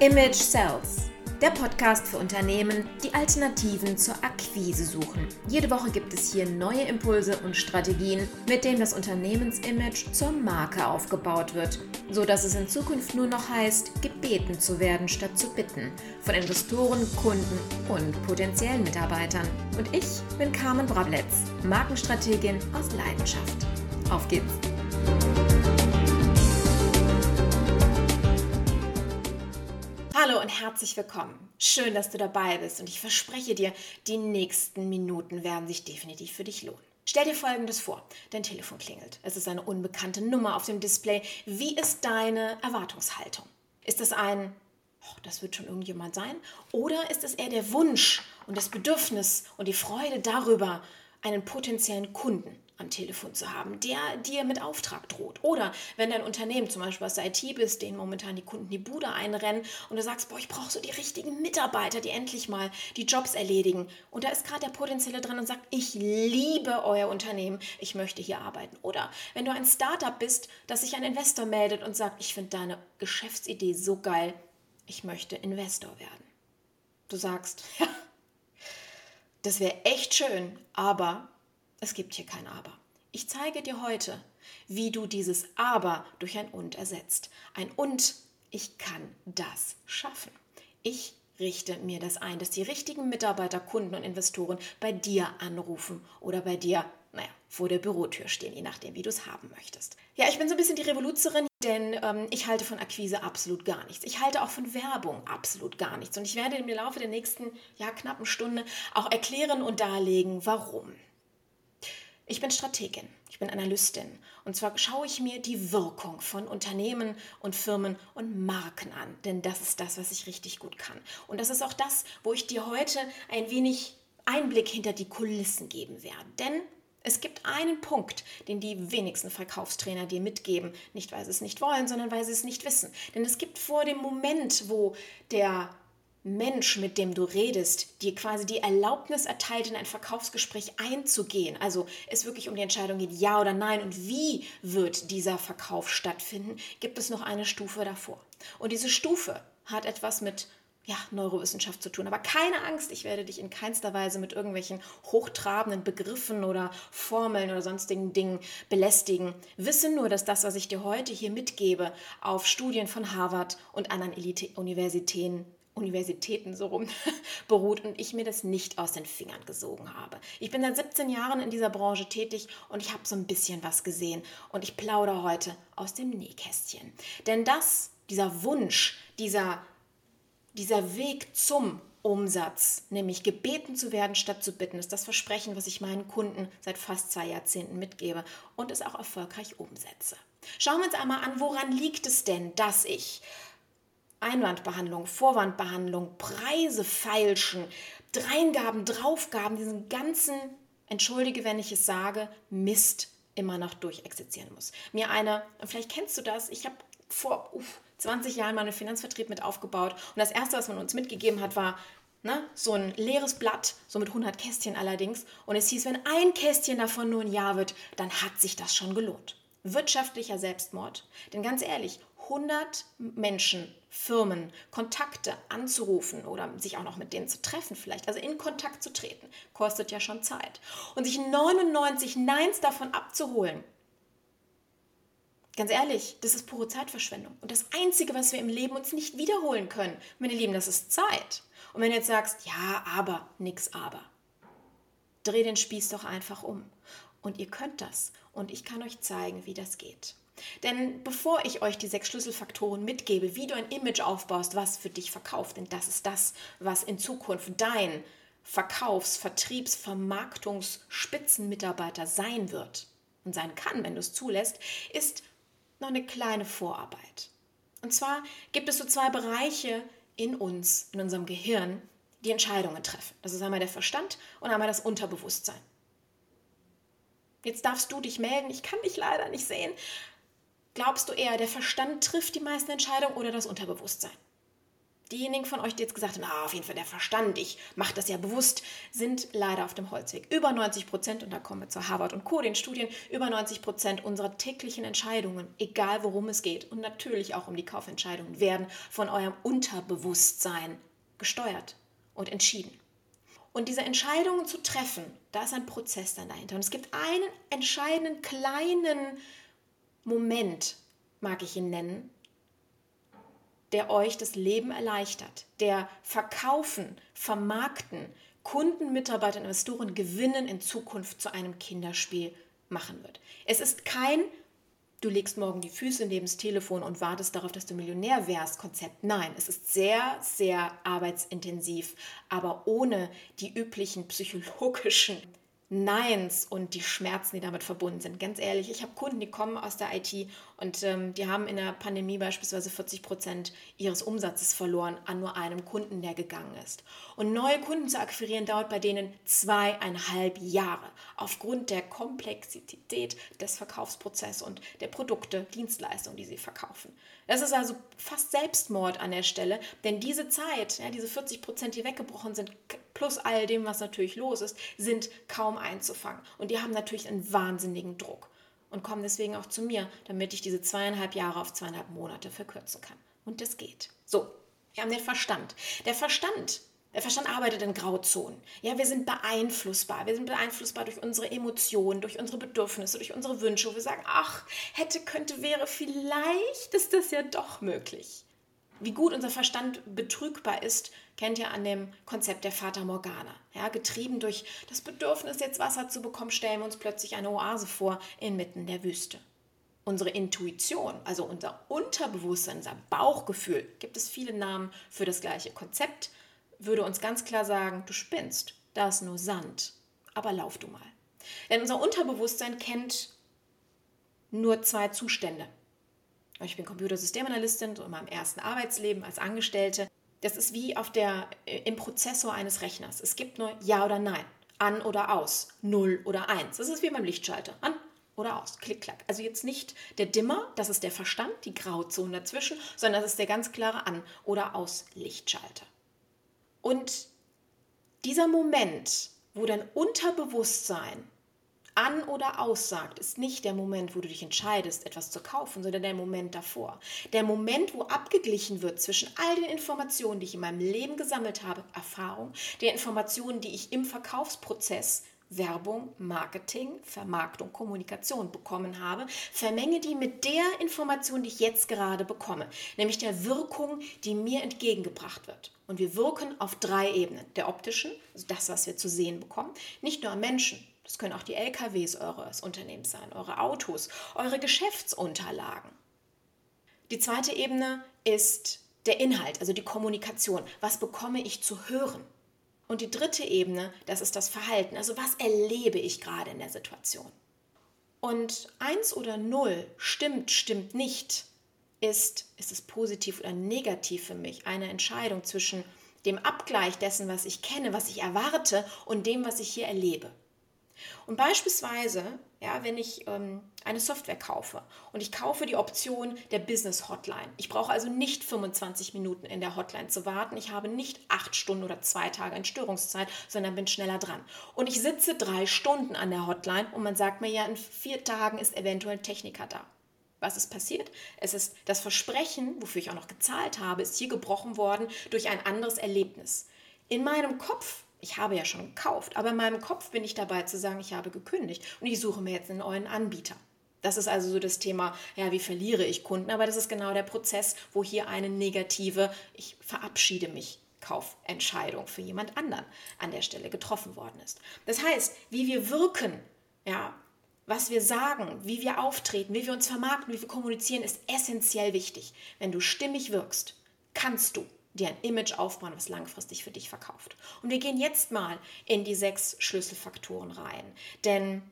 Image Cells, der Podcast für Unternehmen, die Alternativen zur Akquise suchen. Jede Woche gibt es hier neue Impulse und Strategien, mit denen das Unternehmensimage zur Marke aufgebaut wird, so dass es in Zukunft nur noch heißt, gebeten zu werden statt zu bitten von Investoren, Kunden und potenziellen Mitarbeitern. Und ich bin Carmen Brabletz, Markenstrategin aus Leidenschaft. Auf geht's! Hallo und herzlich willkommen. Schön, dass du dabei bist und ich verspreche dir, die nächsten Minuten werden sich definitiv für dich lohnen. Stell dir Folgendes vor. Dein Telefon klingelt. Es ist eine unbekannte Nummer auf dem Display. Wie ist deine Erwartungshaltung? Ist es ein, oh, das wird schon irgendjemand sein? Oder ist es eher der Wunsch und das Bedürfnis und die Freude darüber, einen potenziellen Kunden am Telefon zu haben, der dir mit Auftrag droht. Oder wenn dein Unternehmen zum Beispiel der IT bist, denen momentan die Kunden die Bude einrennen und du sagst, boah, ich brauche so die richtigen Mitarbeiter, die endlich mal die Jobs erledigen. Und da ist gerade der Potenzielle dran und sagt, ich liebe euer Unternehmen, ich möchte hier arbeiten. Oder wenn du ein Startup bist, dass sich ein Investor meldet und sagt, ich finde deine Geschäftsidee so geil, ich möchte Investor werden. Du sagst, ja, das wäre echt schön, aber es gibt hier kein Aber. Ich zeige dir heute, wie du dieses Aber durch ein Und ersetzt. Ein Und, ich kann das schaffen. Ich richte mir das ein, dass die richtigen Mitarbeiter, Kunden und Investoren bei dir anrufen oder bei dir, naja, vor der Bürotür stehen, je nachdem, wie du es haben möchtest. Ja, ich bin so ein bisschen die Revoluzerin, denn ähm, ich halte von Akquise absolut gar nichts. Ich halte auch von Werbung absolut gar nichts. Und ich werde im Laufe der nächsten, ja, knappen Stunde auch erklären und darlegen, warum. Ich bin Strategin, ich bin Analystin und zwar schaue ich mir die Wirkung von Unternehmen und Firmen und Marken an, denn das ist das, was ich richtig gut kann. Und das ist auch das, wo ich dir heute ein wenig Einblick hinter die Kulissen geben werde. Denn es gibt einen Punkt, den die wenigsten Verkaufstrainer dir mitgeben, nicht weil sie es nicht wollen, sondern weil sie es nicht wissen. Denn es gibt vor dem Moment, wo der Mensch, mit dem du redest, dir quasi die Erlaubnis erteilt, in ein Verkaufsgespräch einzugehen, also es wirklich um die Entscheidung geht, ja oder nein und wie wird dieser Verkauf stattfinden, gibt es noch eine Stufe davor. Und diese Stufe hat etwas mit ja, Neurowissenschaft zu tun. Aber keine Angst, ich werde dich in keinster Weise mit irgendwelchen hochtrabenden Begriffen oder Formeln oder sonstigen Dingen belästigen. Wisse nur, dass das, was ich dir heute hier mitgebe, auf Studien von Harvard und anderen Elite-Universitäten Universitäten so rum beruht und ich mir das nicht aus den Fingern gesogen habe. Ich bin seit 17 Jahren in dieser Branche tätig und ich habe so ein bisschen was gesehen und ich plaudere heute aus dem Nähkästchen. Denn das, dieser Wunsch, dieser, dieser Weg zum Umsatz, nämlich gebeten zu werden statt zu bitten, ist das Versprechen, was ich meinen Kunden seit fast zwei Jahrzehnten mitgebe und es auch erfolgreich umsetze. Schauen wir uns einmal an, woran liegt es denn, dass ich Einwandbehandlung, Vorwandbehandlung, Preise feilschen, Dreingaben, Draufgaben, diesen ganzen, entschuldige, wenn ich es sage, Mist immer noch durchexistieren muss. Mir eine, vielleicht kennst du das, ich habe vor uff, 20 Jahren meinen Finanzvertrieb mit aufgebaut und das erste, was man uns mitgegeben hat, war ne, so ein leeres Blatt, so mit 100 Kästchen allerdings und es hieß, wenn ein Kästchen davon nur ein Ja wird, dann hat sich das schon gelohnt. Wirtschaftlicher Selbstmord. Denn ganz ehrlich, 100 Menschen, Firmen, Kontakte anzurufen oder sich auch noch mit denen zu treffen vielleicht, also in Kontakt zu treten, kostet ja schon Zeit. Und sich 99 Neins davon abzuholen, ganz ehrlich, das ist pure Zeitverschwendung. Und das Einzige, was wir im Leben uns nicht wiederholen können, meine Lieben, das ist Zeit. Und wenn du jetzt sagst, ja, aber, nix aber, dreh den Spieß doch einfach um. Und ihr könnt das. Und ich kann euch zeigen, wie das geht. Denn bevor ich euch die sechs Schlüsselfaktoren mitgebe, wie du ein Image aufbaust, was für dich verkauft, denn das ist das, was in Zukunft dein Verkaufs-, Vertriebs-, Vermarktungs-, Spitzenmitarbeiter sein wird und sein kann, wenn du es zulässt, ist noch eine kleine Vorarbeit. Und zwar gibt es so zwei Bereiche in uns, in unserem Gehirn, die Entscheidungen treffen. Das ist einmal der Verstand und einmal das Unterbewusstsein. Jetzt darfst du dich melden. Ich kann dich leider nicht sehen. Glaubst du eher, der Verstand trifft die meisten Entscheidungen oder das Unterbewusstsein? Diejenigen von euch, die jetzt gesagt haben, ah, auf jeden Fall der Verstand, ich mache das ja bewusst, sind leider auf dem Holzweg. Über 90 Prozent, und da kommen wir zu Harvard und Co., den Studien, über 90 Prozent unserer täglichen Entscheidungen, egal worum es geht, und natürlich auch um die Kaufentscheidungen, werden von eurem Unterbewusstsein gesteuert und entschieden. Und diese Entscheidungen zu treffen, da ist ein Prozess dann dahinter. Und es gibt einen entscheidenden kleinen Moment, mag ich ihn nennen, der euch das Leben erleichtert, der Verkaufen, Vermarkten, Kunden, Mitarbeiter, Investoren gewinnen in Zukunft zu einem Kinderspiel machen wird. Es ist kein du legst morgen die Füße neben das Telefon und wartest darauf, dass du Millionär wärst, Konzept. Nein, es ist sehr, sehr arbeitsintensiv, aber ohne die üblichen psychologischen Neins und die Schmerzen, die damit verbunden sind. Ganz ehrlich, ich habe Kunden, die kommen aus der IT und ähm, die haben in der Pandemie beispielsweise 40 Prozent ihres Umsatzes verloren an nur einem Kunden, der gegangen ist. Und neue Kunden zu akquirieren dauert bei denen zweieinhalb Jahre aufgrund der Komplexität des Verkaufsprozesses und der Produkte, Dienstleistungen, die sie verkaufen. Das ist also fast Selbstmord an der Stelle, denn diese Zeit, ja, diese 40 Prozent, die weggebrochen sind, plus all dem, was natürlich los ist, sind kaum einzufangen. Und die haben natürlich einen wahnsinnigen Druck und kommen deswegen auch zu mir, damit ich diese zweieinhalb Jahre auf zweieinhalb Monate verkürzen kann. Und das geht. So, wir haben den Verstand. Der Verstand der Verstand arbeitet in Grauzonen. Ja, wir sind beeinflussbar. Wir sind beeinflussbar durch unsere Emotionen, durch unsere Bedürfnisse, durch unsere Wünsche. Wir sagen, ach, hätte, könnte, wäre, vielleicht ist das ja doch möglich. Wie gut unser Verstand betrügbar ist, kennt ihr an dem Konzept der Fata Morgana. Ja, getrieben durch das Bedürfnis, jetzt Wasser zu bekommen, stellen wir uns plötzlich eine Oase vor inmitten der Wüste. Unsere Intuition, also unser Unterbewusstsein, unser Bauchgefühl, gibt es viele Namen für das gleiche Konzept, würde uns ganz klar sagen, du spinnst, da ist nur Sand, aber lauf du mal. Denn unser Unterbewusstsein kennt nur zwei Zustände. Ich bin Computersystemanalystin so in meinem ersten Arbeitsleben als Angestellte. Das ist wie auf der, äh, im Prozessor eines Rechners. Es gibt nur Ja oder Nein, an oder aus, 0 oder 1. Das ist wie beim Lichtschalter, an oder aus, klick, klack. Also jetzt nicht der Dimmer, das ist der Verstand, die Grauzone dazwischen, sondern das ist der ganz klare An- oder Aus-Lichtschalter. Und dieser Moment, wo dein Unterbewusstsein an oder aussagt, ist nicht der Moment, wo du dich entscheidest, etwas zu kaufen, sondern der Moment davor. Der Moment, wo abgeglichen wird zwischen all den Informationen, die ich in meinem Leben gesammelt habe, Erfahrung, der Informationen, die ich im Verkaufsprozess Werbung, Marketing, Vermarktung, Kommunikation bekommen habe, vermenge die mit der Information, die ich jetzt gerade bekomme, nämlich der Wirkung, die mir entgegengebracht wird. Und wir wirken auf drei Ebenen. Der optischen, also das, was wir zu sehen bekommen, nicht nur am Menschen. Das können auch die LKWs eures Unternehmens sein, eure Autos, eure Geschäftsunterlagen. Die zweite Ebene ist der Inhalt, also die Kommunikation. Was bekomme ich zu hören? Und die dritte Ebene, das ist das Verhalten. Also was erlebe ich gerade in der Situation? Und eins oder null stimmt, stimmt nicht, ist, ist es positiv oder negativ für mich? Eine Entscheidung zwischen dem Abgleich dessen, was ich kenne, was ich erwarte und dem, was ich hier erlebe. Und beispielsweise, ja, wenn ich ähm, eine Software kaufe und ich kaufe die Option der Business Hotline. Ich brauche also nicht 25 Minuten in der Hotline zu warten. Ich habe nicht acht Stunden oder zwei Tage Entstörungszeit, sondern bin schneller dran. Und ich sitze drei Stunden an der Hotline und man sagt mir ja, in vier Tagen ist eventuell ein Techniker da. Was ist passiert? Es ist das Versprechen, wofür ich auch noch gezahlt habe, ist hier gebrochen worden durch ein anderes Erlebnis. In meinem Kopf ich habe ja schon gekauft, aber in meinem Kopf bin ich dabei zu sagen, ich habe gekündigt und ich suche mir jetzt einen neuen Anbieter. Das ist also so das Thema, ja, wie verliere ich Kunden? Aber das ist genau der Prozess, wo hier eine negative, ich verabschiede mich Kaufentscheidung für jemand anderen an der Stelle getroffen worden ist. Das heißt, wie wir wirken, ja, was wir sagen, wie wir auftreten, wie wir uns vermarkten, wie wir kommunizieren, ist essentiell wichtig. Wenn du stimmig wirkst, kannst du dir ein Image aufbauen, was langfristig für dich verkauft. Und wir gehen jetzt mal in die sechs Schlüsselfaktoren rein. Denn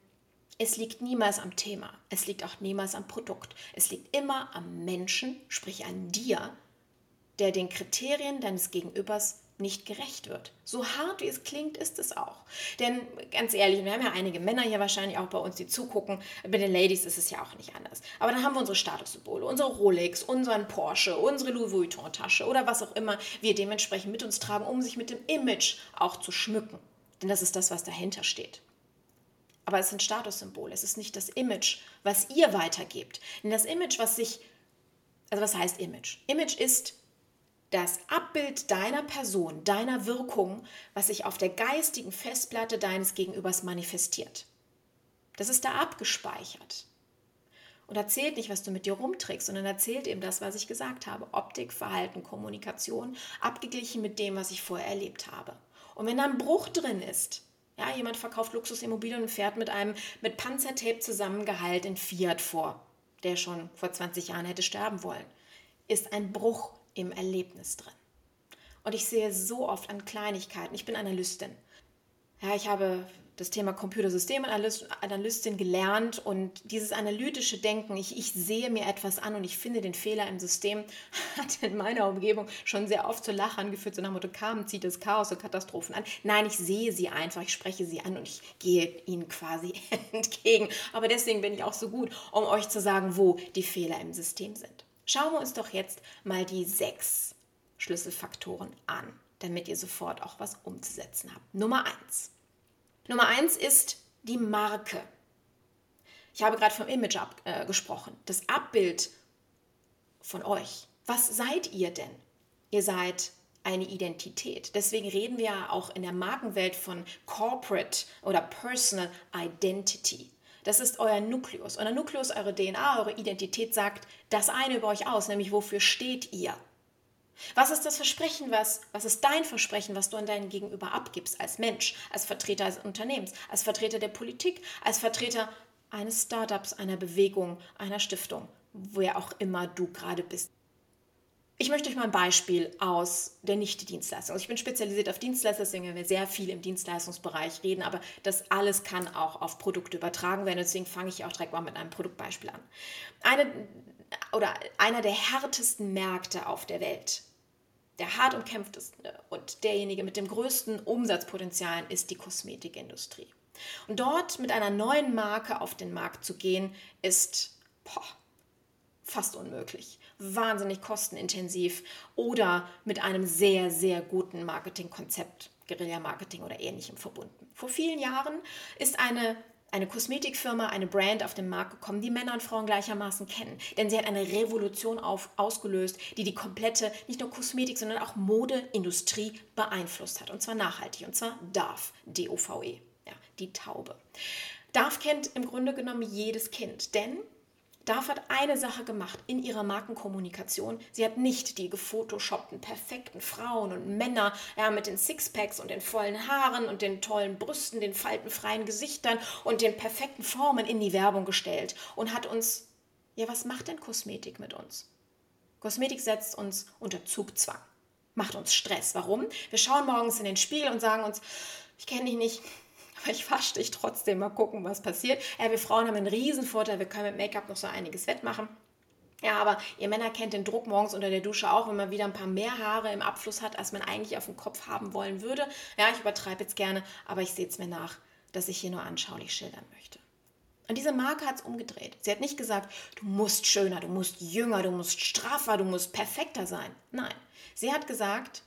es liegt niemals am Thema, es liegt auch niemals am Produkt. Es liegt immer am Menschen, sprich an dir, der den Kriterien deines Gegenübers nicht gerecht wird. So hart wie es klingt, ist es auch. Denn ganz ehrlich, wir haben ja einige Männer hier wahrscheinlich auch bei uns, die zugucken. Bei den Ladies ist es ja auch nicht anders. Aber dann haben wir unsere Statussymbole, unsere Rolex, unseren Porsche, unsere Louis Vuitton-Tasche oder was auch immer wir dementsprechend mit uns tragen, um sich mit dem Image auch zu schmücken. Denn das ist das, was dahinter steht. Aber es sind Statussymbole. Es ist nicht das Image, was ihr weitergebt. Denn das Image, was sich, also was heißt Image? Image ist das Abbild deiner Person, deiner Wirkung, was sich auf der geistigen Festplatte deines Gegenübers manifestiert. Das ist da abgespeichert. Und erzählt nicht, was du mit dir rumträgst, sondern erzählt eben das, was ich gesagt habe. Optik, Verhalten, Kommunikation, abgeglichen mit dem, was ich vorher erlebt habe. Und wenn da ein Bruch drin ist, ja, jemand verkauft Luxusimmobilien und fährt mit einem mit Panzertape zusammengehaltenen Fiat vor, der schon vor 20 Jahren hätte sterben wollen, ist ein Bruch im Erlebnis drin. Und ich sehe so oft an Kleinigkeiten. Ich bin Analystin. Ja, ich habe das Thema Computersystem und Analystin gelernt und dieses analytische Denken, ich, ich sehe mir etwas an und ich finde den Fehler im System, hat in meiner Umgebung schon sehr oft zu Lachern geführt, so nach dem Motto, kam, zieht das Chaos und Katastrophen an. Nein, ich sehe sie einfach, ich spreche sie an und ich gehe ihnen quasi entgegen. Aber deswegen bin ich auch so gut, um euch zu sagen, wo die Fehler im System sind. Schauen wir uns doch jetzt mal die sechs Schlüsselfaktoren an, damit ihr sofort auch was umzusetzen habt. Nummer eins. Nummer eins ist die Marke. Ich habe gerade vom Image ab, äh, gesprochen. Das Abbild von euch. Was seid ihr denn? Ihr seid eine Identität. Deswegen reden wir ja auch in der Markenwelt von Corporate oder Personal Identity. Das ist euer Nukleus. Euer Nukleus, eure DNA, eure Identität sagt das eine über euch aus, nämlich wofür steht ihr? Was ist das Versprechen, was, was ist dein Versprechen, was du an deinen Gegenüber abgibst, als Mensch, als Vertreter des Unternehmens, als Vertreter der Politik, als Vertreter eines Startups, einer Bewegung, einer Stiftung, woher auch immer du gerade bist? Ich möchte euch mal ein Beispiel aus der Nicht-Dienstleistung. Also ich bin spezialisiert auf Dienstleister, deswegen werden wir sehr viel im Dienstleistungsbereich reden, aber das alles kann auch auf Produkte übertragen werden. Deswegen fange ich auch direkt mal mit einem Produktbeispiel an. Eine, oder einer der härtesten Märkte auf der Welt, der hart umkämpfteste und derjenige mit dem größten Umsatzpotenzial ist die Kosmetikindustrie. Und dort mit einer neuen Marke auf den Markt zu gehen, ist boah, fast unmöglich wahnsinnig kostenintensiv oder mit einem sehr, sehr guten Marketingkonzept, Guerilla-Marketing oder ähnlichem verbunden. Vor vielen Jahren ist eine eine Kosmetikfirma, eine Brand auf den Markt gekommen, die Männer und Frauen gleichermaßen kennen. Denn sie hat eine Revolution auf, ausgelöst, die die komplette, nicht nur Kosmetik, sondern auch Modeindustrie beeinflusst hat. Und zwar nachhaltig. Und zwar DARF, D-O-V-E, ja, die Taube. DARF kennt im Grunde genommen jedes Kind, denn Darf hat eine Sache gemacht in ihrer Markenkommunikation. Sie hat nicht die gefotoshoppten, perfekten Frauen und Männer ja, mit den Sixpacks und den vollen Haaren und den tollen Brüsten, den faltenfreien Gesichtern und den perfekten Formen in die Werbung gestellt und hat uns, ja, was macht denn Kosmetik mit uns? Kosmetik setzt uns unter Zugzwang, macht uns Stress. Warum? Wir schauen morgens in den Spiegel und sagen uns, ich kenne dich nicht, aber ich wasche dich trotzdem, mal gucken, was passiert. Ja, wir Frauen haben einen riesen Vorteil, wir können mit Make-up noch so einiges wettmachen. Ja, aber ihr Männer kennt den Druck morgens unter der Dusche auch, wenn man wieder ein paar mehr Haare im Abfluss hat, als man eigentlich auf dem Kopf haben wollen würde. Ja, ich übertreibe jetzt gerne, aber ich sehe es mir nach, dass ich hier nur anschaulich schildern möchte. Und diese Marke hat es umgedreht. Sie hat nicht gesagt, du musst schöner, du musst jünger, du musst straffer, du musst perfekter sein. Nein, sie hat gesagt,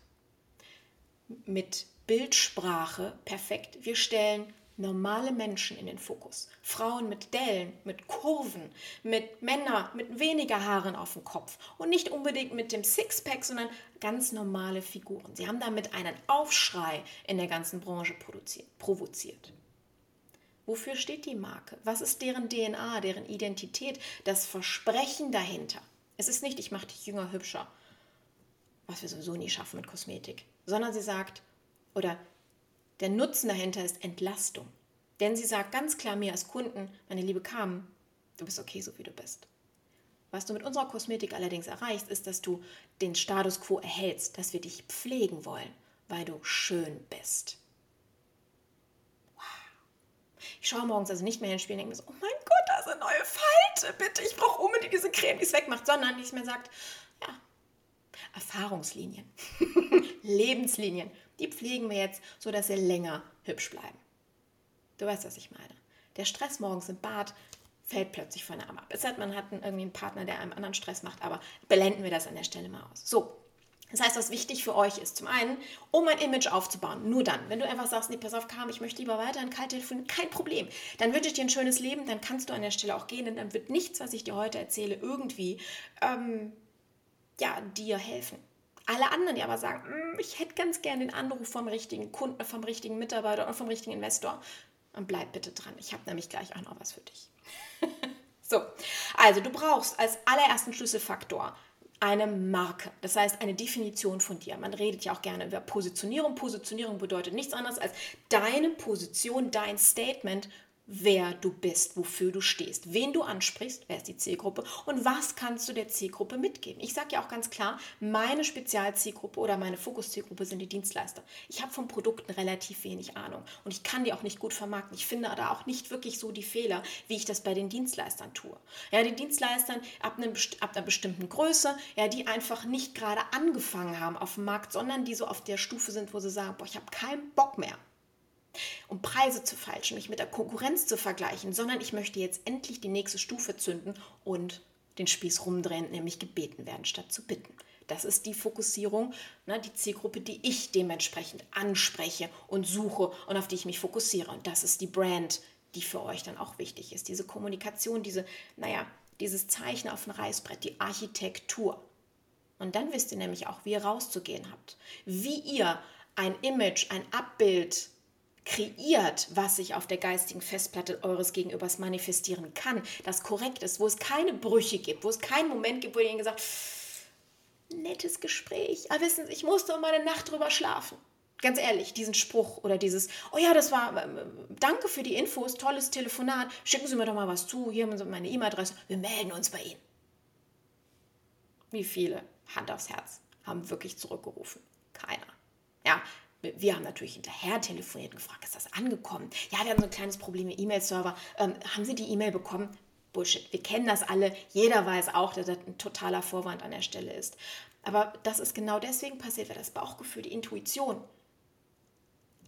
mit Bildsprache perfekt. Wir stellen normale Menschen in den Fokus. Frauen mit Dellen, mit Kurven, mit Männern mit weniger Haaren auf dem Kopf und nicht unbedingt mit dem Sixpack, sondern ganz normale Figuren. Sie haben damit einen Aufschrei in der ganzen Branche provoziert. Wofür steht die Marke? Was ist deren DNA, deren Identität, das Versprechen dahinter? Es ist nicht, ich mache dich jünger, hübscher, was wir sowieso nie schaffen mit Kosmetik, sondern sie sagt, oder der Nutzen dahinter ist Entlastung. Denn sie sagt ganz klar mir als Kunden, meine liebe Carmen, du bist okay, so wie du bist. Was du mit unserer Kosmetik allerdings erreichst, ist, dass du den Status quo erhältst, dass wir dich pflegen wollen, weil du schön bist. Wow. Ich schaue morgens also nicht mehr in den Spiel und denke mir so, oh mein Gott, da ist eine neue Falte, bitte, ich brauche unbedingt diese Creme, die es wegmacht, sondern ich mir sagt, ja, Erfahrungslinien, Lebenslinien, die pflegen wir jetzt, sodass sie länger hübsch bleiben. Du weißt, was ich meine. Der Stress morgens im Bad fällt plötzlich von einem ab. Es hat, man hat irgendwie einen Partner, der einem anderen Stress macht, aber blenden wir das an der Stelle mal aus. So, das heißt, was wichtig für euch ist, zum einen, um ein Image aufzubauen, nur dann, wenn du einfach sagst, nee, pass auf, Kam, ich möchte lieber weiter in kalt telefonieren, kein Problem. Dann wünsche ich dir ein schönes Leben, dann kannst du an der Stelle auch gehen, denn dann wird nichts, was ich dir heute erzähle, irgendwie ähm, ja, dir helfen. Alle anderen, die aber sagen, mm, ich hätte ganz gerne den Anruf vom richtigen Kunden, vom richtigen Mitarbeiter oder vom richtigen Investor, dann bleib bitte dran. Ich habe nämlich gleich auch noch was für dich. so, also du brauchst als allerersten Schlüsselfaktor eine Marke, das heißt eine Definition von dir. Man redet ja auch gerne über Positionierung. Positionierung bedeutet nichts anderes als deine Position, dein Statement wer du bist, wofür du stehst, wen du ansprichst, wer ist die Zielgruppe und was kannst du der Zielgruppe mitgeben. Ich sage ja auch ganz klar, meine Spezialzielgruppe oder meine Fokuszielgruppe sind die Dienstleister. Ich habe von Produkten relativ wenig Ahnung und ich kann die auch nicht gut vermarkten. Ich finde da auch nicht wirklich so die Fehler, wie ich das bei den Dienstleistern tue. Ja, die Dienstleistern ab, einem, ab einer bestimmten Größe, ja, die einfach nicht gerade angefangen haben auf dem Markt, sondern die so auf der Stufe sind, wo sie sagen, boah, ich habe keinen Bock mehr um Preise zu falschen, mich mit der Konkurrenz zu vergleichen, sondern ich möchte jetzt endlich die nächste Stufe zünden und den Spieß rumdrehen, nämlich gebeten werden statt zu bitten. Das ist die Fokussierung, ne, die Zielgruppe, die ich dementsprechend anspreche und suche und auf die ich mich fokussiere. Und das ist die Brand, die für euch dann auch wichtig ist. Diese Kommunikation, diese, naja, dieses Zeichen auf dem Reißbrett, die Architektur. Und dann wisst ihr nämlich auch, wie ihr rauszugehen habt. Wie ihr ein Image, ein Abbild kreiert, was sich auf der geistigen Festplatte eures Gegenübers manifestieren kann, das korrekt ist, wo es keine Brüche gibt, wo es keinen Moment gibt, wo ihr gesagt nettes Gespräch, aber wissen Sie, ich musste um meine Nacht drüber schlafen. Ganz ehrlich, diesen Spruch oder dieses, oh ja, das war, äh, danke für die Infos, tolles Telefonat, schicken Sie mir doch mal was zu, hier haben Sie meine E-Mail-Adresse, wir melden uns bei Ihnen. Wie viele, Hand aufs Herz, haben wirklich zurückgerufen? Keiner. Ja, wir haben natürlich hinterher telefoniert und gefragt, ist das angekommen? Ja, wir haben so ein kleines Problem mit E-Mail-Server. Ähm, haben Sie die E-Mail bekommen? Bullshit. Wir kennen das alle. Jeder weiß auch, dass das ein totaler Vorwand an der Stelle ist. Aber das ist genau deswegen passiert, weil das Bauchgefühl, die Intuition,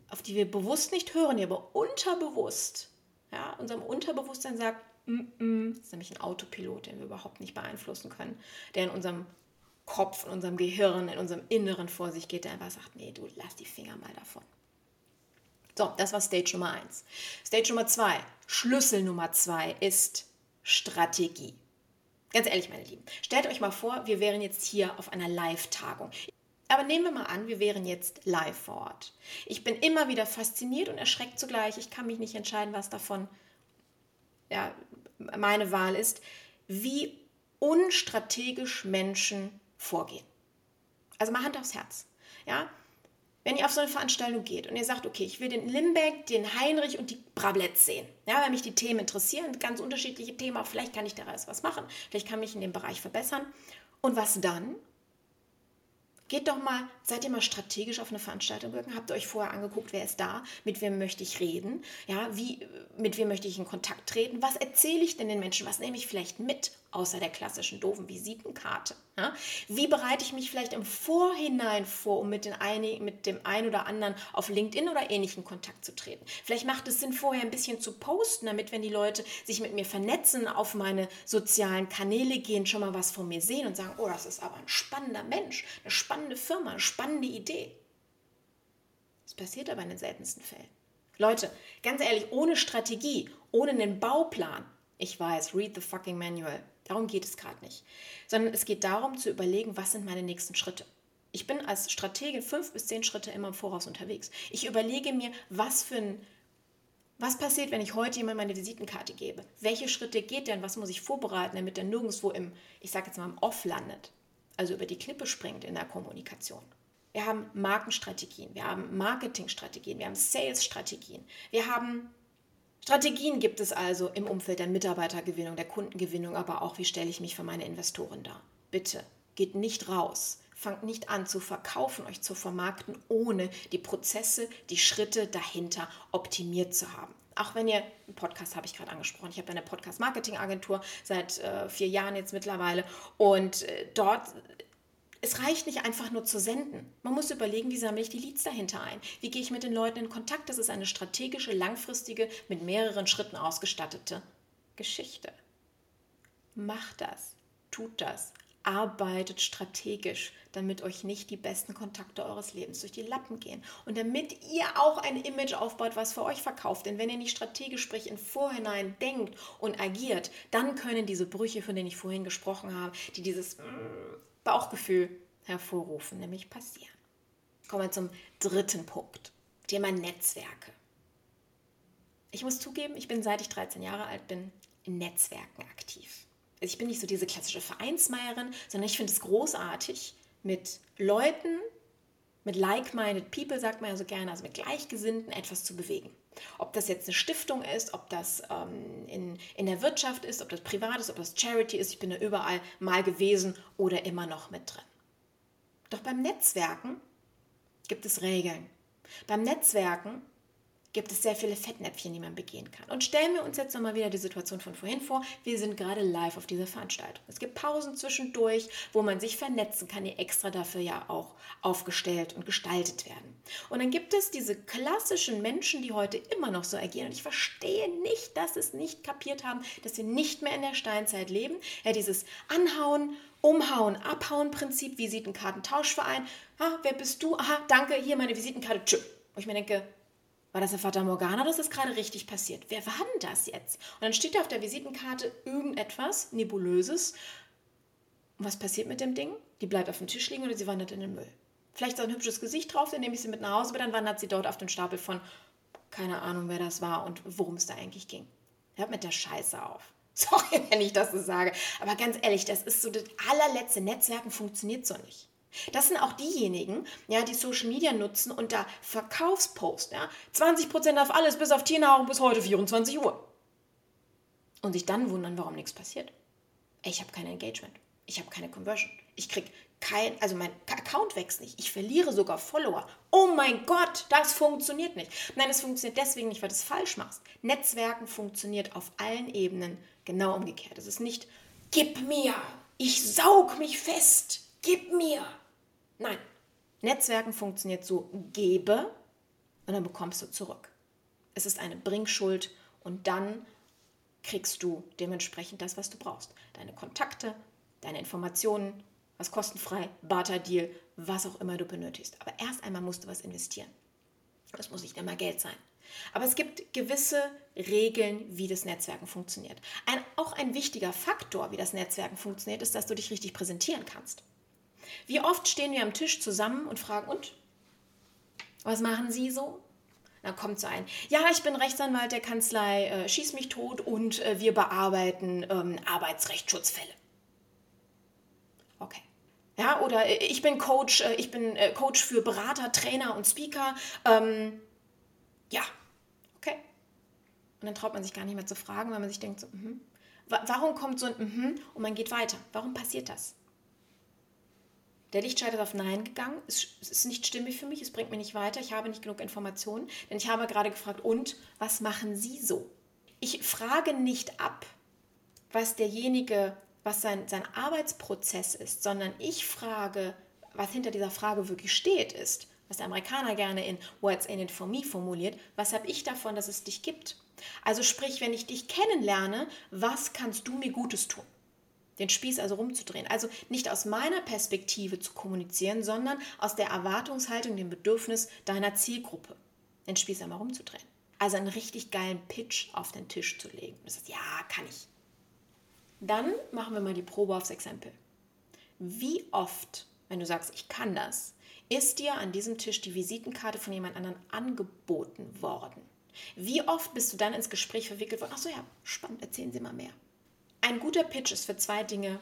auf die wir bewusst nicht hören, aber unterbewusst, ja, unserem Unterbewusstsein sagt, mm -mm, das ist nämlich ein Autopilot, den wir überhaupt nicht beeinflussen können, der in unserem Kopf, in unserem Gehirn, in unserem Inneren vor sich geht, der einfach sagt, nee, du lass die Finger mal davon. So, das war Stage Nummer 1. Stage Nummer 2, Schlüssel Nummer 2 ist Strategie. Ganz ehrlich, meine Lieben, stellt euch mal vor, wir wären jetzt hier auf einer Live-Tagung. Aber nehmen wir mal an, wir wären jetzt live vor Ort. Ich bin immer wieder fasziniert und erschreckt zugleich. Ich kann mich nicht entscheiden, was davon ja, meine Wahl ist, wie unstrategisch Menschen vorgehen. Also mal Hand aufs Herz. Ja? Wenn ihr auf so eine Veranstaltung geht und ihr sagt, okay, ich will den Limbeck, den Heinrich und die Brabletts sehen, ja, weil mich die Themen interessieren, ganz unterschiedliche Themen, vielleicht kann ich daraus was machen, vielleicht kann ich mich in dem Bereich verbessern. Und was dann? Geht doch mal, seid ihr mal strategisch auf eine Veranstaltung gegangen? Habt ihr euch vorher angeguckt, wer ist da? Mit wem möchte ich reden? Ja, wie, mit wem möchte ich in Kontakt treten? Was erzähle ich denn den Menschen? Was nehme ich vielleicht mit, außer der klassischen doofen Visitenkarte? Ja? Wie bereite ich mich vielleicht im Vorhinein vor, um mit, den ein, mit dem einen oder anderen auf LinkedIn oder ähnlichen Kontakt zu treten? Vielleicht macht es Sinn, vorher ein bisschen zu posten, damit, wenn die Leute sich mit mir vernetzen, auf meine sozialen Kanäle gehen, schon mal was von mir sehen und sagen, oh, das ist aber ein spannender Mensch, eine spannende Firma, eine spannende Idee. Das passiert aber in den seltensten Fällen. Leute, ganz ehrlich, ohne Strategie, ohne einen Bauplan, ich weiß, read the fucking manual, Darum geht es gerade nicht. Sondern es geht darum zu überlegen, was sind meine nächsten Schritte. Ich bin als Strategin fünf bis zehn Schritte immer im Voraus unterwegs. Ich überlege mir, was für ein was passiert, wenn ich heute jemand meine Visitenkarte gebe? Welche Schritte geht denn? Was muss ich vorbereiten, damit er nirgendwo im, ich sage jetzt mal, im Off landet? Also über die Klippe springt in der Kommunikation. Wir haben Markenstrategien, wir haben Marketingstrategien, wir haben Salesstrategien, wir haben Strategien gibt es also im Umfeld der Mitarbeitergewinnung, der Kundengewinnung, aber auch, wie stelle ich mich für meine Investoren dar. Bitte, geht nicht raus. Fangt nicht an zu verkaufen, euch zu vermarkten, ohne die Prozesse, die Schritte dahinter optimiert zu haben. Auch wenn ihr, Podcast habe ich gerade angesprochen, ich habe eine Podcast-Marketing-Agentur seit äh, vier Jahren jetzt mittlerweile und äh, dort Es reicht nicht einfach nur zu senden. Man muss überlegen, wie sammle ich die Leads dahinter ein? Wie gehe ich mit den Leuten in Kontakt? Das ist eine strategische, langfristige, mit mehreren Schritten ausgestattete Geschichte. Macht das, tut das, arbeitet strategisch, damit euch nicht die besten Kontakte eures Lebens durch die Lappen gehen und damit ihr auch ein Image aufbaut, was für euch verkauft. Denn wenn ihr nicht strategisch, sprich im Vorhinein denkt und agiert, dann können diese Brüche, von denen ich vorhin gesprochen habe, die dieses Bauchgefühl hervorrufen, nämlich passieren. Kommen wir zum dritten Punkt, Thema Netzwerke. Ich muss zugeben, ich bin seit ich 13 Jahre alt bin in Netzwerken aktiv ich bin nicht so diese klassische Vereinsmeierin, sondern ich finde es großartig, mit Leuten, mit like-minded people, sagt man ja so gerne, also mit Gleichgesinnten etwas zu bewegen. Ob das jetzt eine Stiftung ist, ob das ähm, in, in der Wirtschaft ist, ob das privat ist, ob das Charity ist, ich bin da überall mal gewesen oder immer noch mit drin. Doch beim Netzwerken gibt es Regeln. Beim Netzwerken gibt es sehr viele Fettnäpfchen, die man begehen kann. Und stellen wir uns jetzt nochmal wieder die Situation von vorhin vor. Wir sind gerade live auf dieser Veranstaltung. Es gibt Pausen zwischendurch, wo man sich vernetzen kann, die extra dafür ja auch aufgestellt und gestaltet werden. Und dann gibt es diese klassischen Menschen, die heute immer noch so agieren. Und ich verstehe nicht, dass sie es nicht kapiert haben, dass wir nicht mehr in der Steinzeit leben. Ja, dieses Anhauen, Umhauen, Abhauen Prinzip, Visitenkartentauschverein. Ah, wer bist du? Aha, danke, hier meine Visitenkarte. Tschüss. Und ich mir denke, war das eine Fata Morgana, dass das gerade richtig passiert? Wer war denn das jetzt? Und dann steht da auf der Visitenkarte irgendetwas Nebulöses. Und was passiert mit dem Ding? Die bleibt auf dem Tisch liegen oder sie wandert in den Müll. Vielleicht ist ein hübsches Gesicht drauf, dann nehme ich sie mit nach Hause, aber dann wandert sie dort auf den Stapel von keine Ahnung, wer das war und worum es da eigentlich ging. Hört mit der Scheiße auf. Sorry, wenn ich das so sage. Aber ganz ehrlich, das ist so das allerletzte. Netzwerken funktioniert so nicht. Das sind auch diejenigen, ja, die Social Media nutzen und da Verkaufspost, ja, 20% auf alles bis auf Tiernahrung bis heute 24 Uhr. Und sich dann wundern, warum nichts passiert. Ich habe kein Engagement. Ich habe keine Conversion. Ich kriege kein, also mein Account wächst nicht. Ich verliere sogar Follower. Oh mein Gott, das funktioniert nicht. Nein, es funktioniert deswegen nicht, weil du es falsch machst. Netzwerken funktioniert auf allen Ebenen genau umgekehrt. Es ist nicht, gib mir, ich saug mich fest, gib mir. Nein, Netzwerken funktioniert so, gebe und dann bekommst du zurück. Es ist eine Bringschuld und dann kriegst du dementsprechend das, was du brauchst. Deine Kontakte, deine Informationen, was kostenfrei, Barter-Deal, was auch immer du benötigst. Aber erst einmal musst du was investieren. Das muss nicht immer Geld sein. Aber es gibt gewisse Regeln, wie das Netzwerken funktioniert. Ein, auch ein wichtiger Faktor, wie das Netzwerken funktioniert, ist, dass du dich richtig präsentieren kannst. Wie oft stehen wir am Tisch zusammen und fragen, und? Was machen Sie so? Dann kommt so ein, ja, ich bin Rechtsanwalt der Kanzlei, äh, schieß mich tot und äh, wir bearbeiten ähm, Arbeitsrechtsschutzfälle. Okay. Ja, oder äh, ich bin Coach, äh, ich bin äh, Coach für Berater, Trainer und Speaker. Ähm, ja, okay. Und dann traut man sich gar nicht mehr zu fragen, weil man sich denkt, so, mm warum kommt so ein mm und man geht weiter? Warum passiert das? Der Lichtschalter ist auf Nein gegangen. Es ist nicht stimmig für mich, es bringt mich nicht weiter. Ich habe nicht genug Informationen, denn ich habe gerade gefragt, und was machen Sie so? Ich frage nicht ab, was derjenige, was sein, sein Arbeitsprozess ist, sondern ich frage, was hinter dieser Frage wirklich steht, ist, was der Amerikaner gerne in What's in it for me formuliert, was habe ich davon, dass es dich gibt? Also sprich, wenn ich dich kennenlerne, was kannst du mir Gutes tun? Den Spieß also rumzudrehen. Also nicht aus meiner Perspektive zu kommunizieren, sondern aus der Erwartungshaltung, dem Bedürfnis deiner Zielgruppe, den Spieß einmal rumzudrehen. Also einen richtig geilen Pitch auf den Tisch zu legen. Das heißt, ja, kann ich. Dann machen wir mal die Probe aufs Exempel. Wie oft, wenn du sagst, ich kann das, ist dir an diesem Tisch die Visitenkarte von jemand anderem angeboten worden? Wie oft bist du dann ins Gespräch verwickelt worden? Ach so, ja, spannend, erzählen Sie mal mehr. Ein guter Pitch ist für zwei Dinge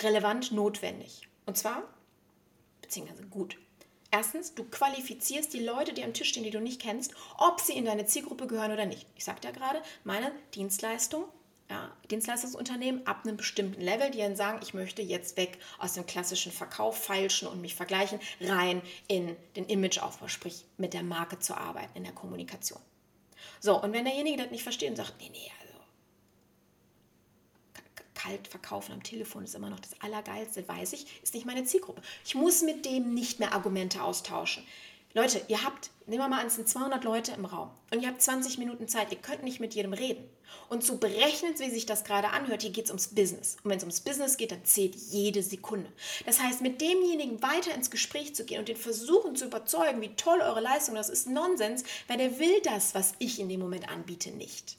relevant notwendig. Und zwar, beziehungsweise gut. Erstens, du qualifizierst die Leute, die am Tisch stehen, die du nicht kennst, ob sie in deine Zielgruppe gehören oder nicht. Ich sagte ja gerade, meine Dienstleistung, ja, Dienstleistungsunternehmen ab einem bestimmten Level, die dann sagen, ich möchte jetzt weg aus dem klassischen Verkauf, feilschen und mich vergleichen, rein in den Imageaufbau, sprich mit der Marke zu arbeiten, in der Kommunikation. So, und wenn derjenige das nicht versteht und sagt, nee, nee, kalt verkaufen am Telefon ist immer noch das Allergeilste, weiß ich, ist nicht meine Zielgruppe. Ich muss mit dem nicht mehr Argumente austauschen. Leute, ihr habt, nehmen wir mal an, es sind 200 Leute im Raum und ihr habt 20 Minuten Zeit. Ihr könnt nicht mit jedem reden. Und so berechnet, wie sich das gerade anhört, hier geht es ums Business. Und wenn es ums Business geht, dann zählt jede Sekunde. Das heißt, mit demjenigen weiter ins Gespräch zu gehen und den versuchen zu überzeugen, wie toll eure Leistung ist, ist Nonsens, weil der will das, was ich in dem Moment anbiete, nicht.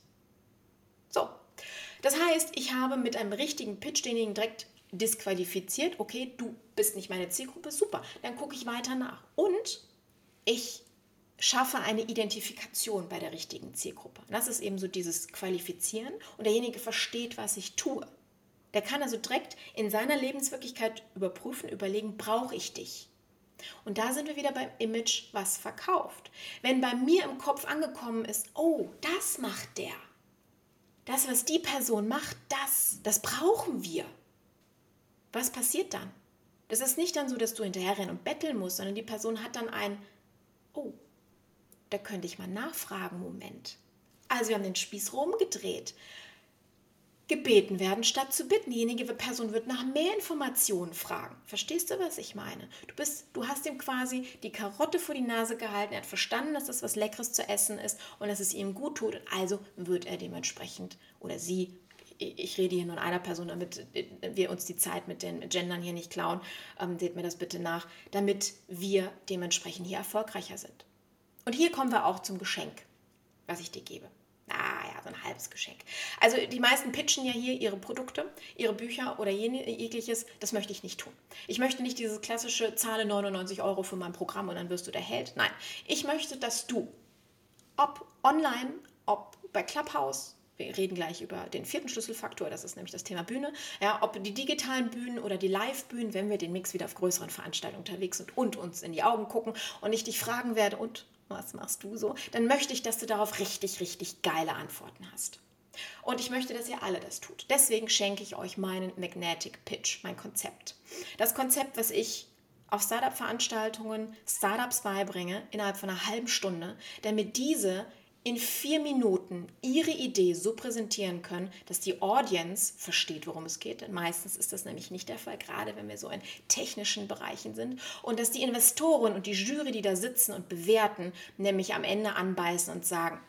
Das heißt, ich habe mit einem richtigen Pitch denjenigen direkt disqualifiziert. Okay, du bist nicht meine Zielgruppe, super. Dann gucke ich weiter nach. Und ich schaffe eine Identifikation bei der richtigen Zielgruppe. Das ist eben so dieses Qualifizieren und derjenige versteht, was ich tue. Der kann also direkt in seiner Lebenswirklichkeit überprüfen, überlegen, brauche ich dich? Und da sind wir wieder beim Image, was verkauft. Wenn bei mir im Kopf angekommen ist, oh, das macht der. Das, was die Person macht, das, das brauchen wir. Was passiert dann? Das ist nicht dann so, dass du hinterherrennen und betteln musst, sondern die Person hat dann ein, oh, da könnte ich mal nachfragen, Moment. Also wir haben den Spieß rumgedreht. Gebeten werden statt zu bitten. Diejenige Person wird nach mehr Informationen fragen. Verstehst du, was ich meine? Du, bist, du hast ihm quasi die Karotte vor die Nase gehalten. Er hat verstanden, dass das was Leckeres zu essen ist und dass es ihm gut tut. Also wird er dementsprechend oder sie ich rede hier nur in einer Person, damit wir uns die Zeit mit den Gendern hier nicht klauen. Ähm, seht mir das bitte nach, damit wir dementsprechend hier erfolgreicher sind. Und hier kommen wir auch zum Geschenk, was ich dir gebe. Ah ja, so ein halbes Geschenk. Also die meisten pitchen ja hier ihre Produkte, ihre Bücher oder jegliches. Das möchte ich nicht tun. Ich möchte nicht dieses klassische zahle 99 Euro für mein Programm und dann wirst du der Held. Nein, ich möchte, dass du, ob online, ob bei Clubhouse, wir reden gleich über den vierten Schlüsselfaktor, das ist nämlich das Thema Bühne. Ja, ob die digitalen Bühnen oder die Live-Bühnen, wenn wir den Mix wieder auf größeren Veranstaltungen unterwegs sind und uns in die Augen gucken und ich dich fragen werde, und was machst du so, dann möchte ich, dass du darauf richtig, richtig geile Antworten hast. Und ich möchte, dass ihr alle das tut. Deswegen schenke ich euch meinen Magnetic Pitch, mein Konzept. Das Konzept, was ich auf Startup-Veranstaltungen Startups beibringe, innerhalb von einer halben Stunde, damit diese in vier Minuten ihre Idee so präsentieren können, dass die Audience versteht, worum es geht. Denn meistens ist das nämlich nicht der Fall, gerade wenn wir so in technischen Bereichen sind. Und dass die Investoren und die Jury, die da sitzen und bewerten, nämlich am Ende anbeißen und sagen,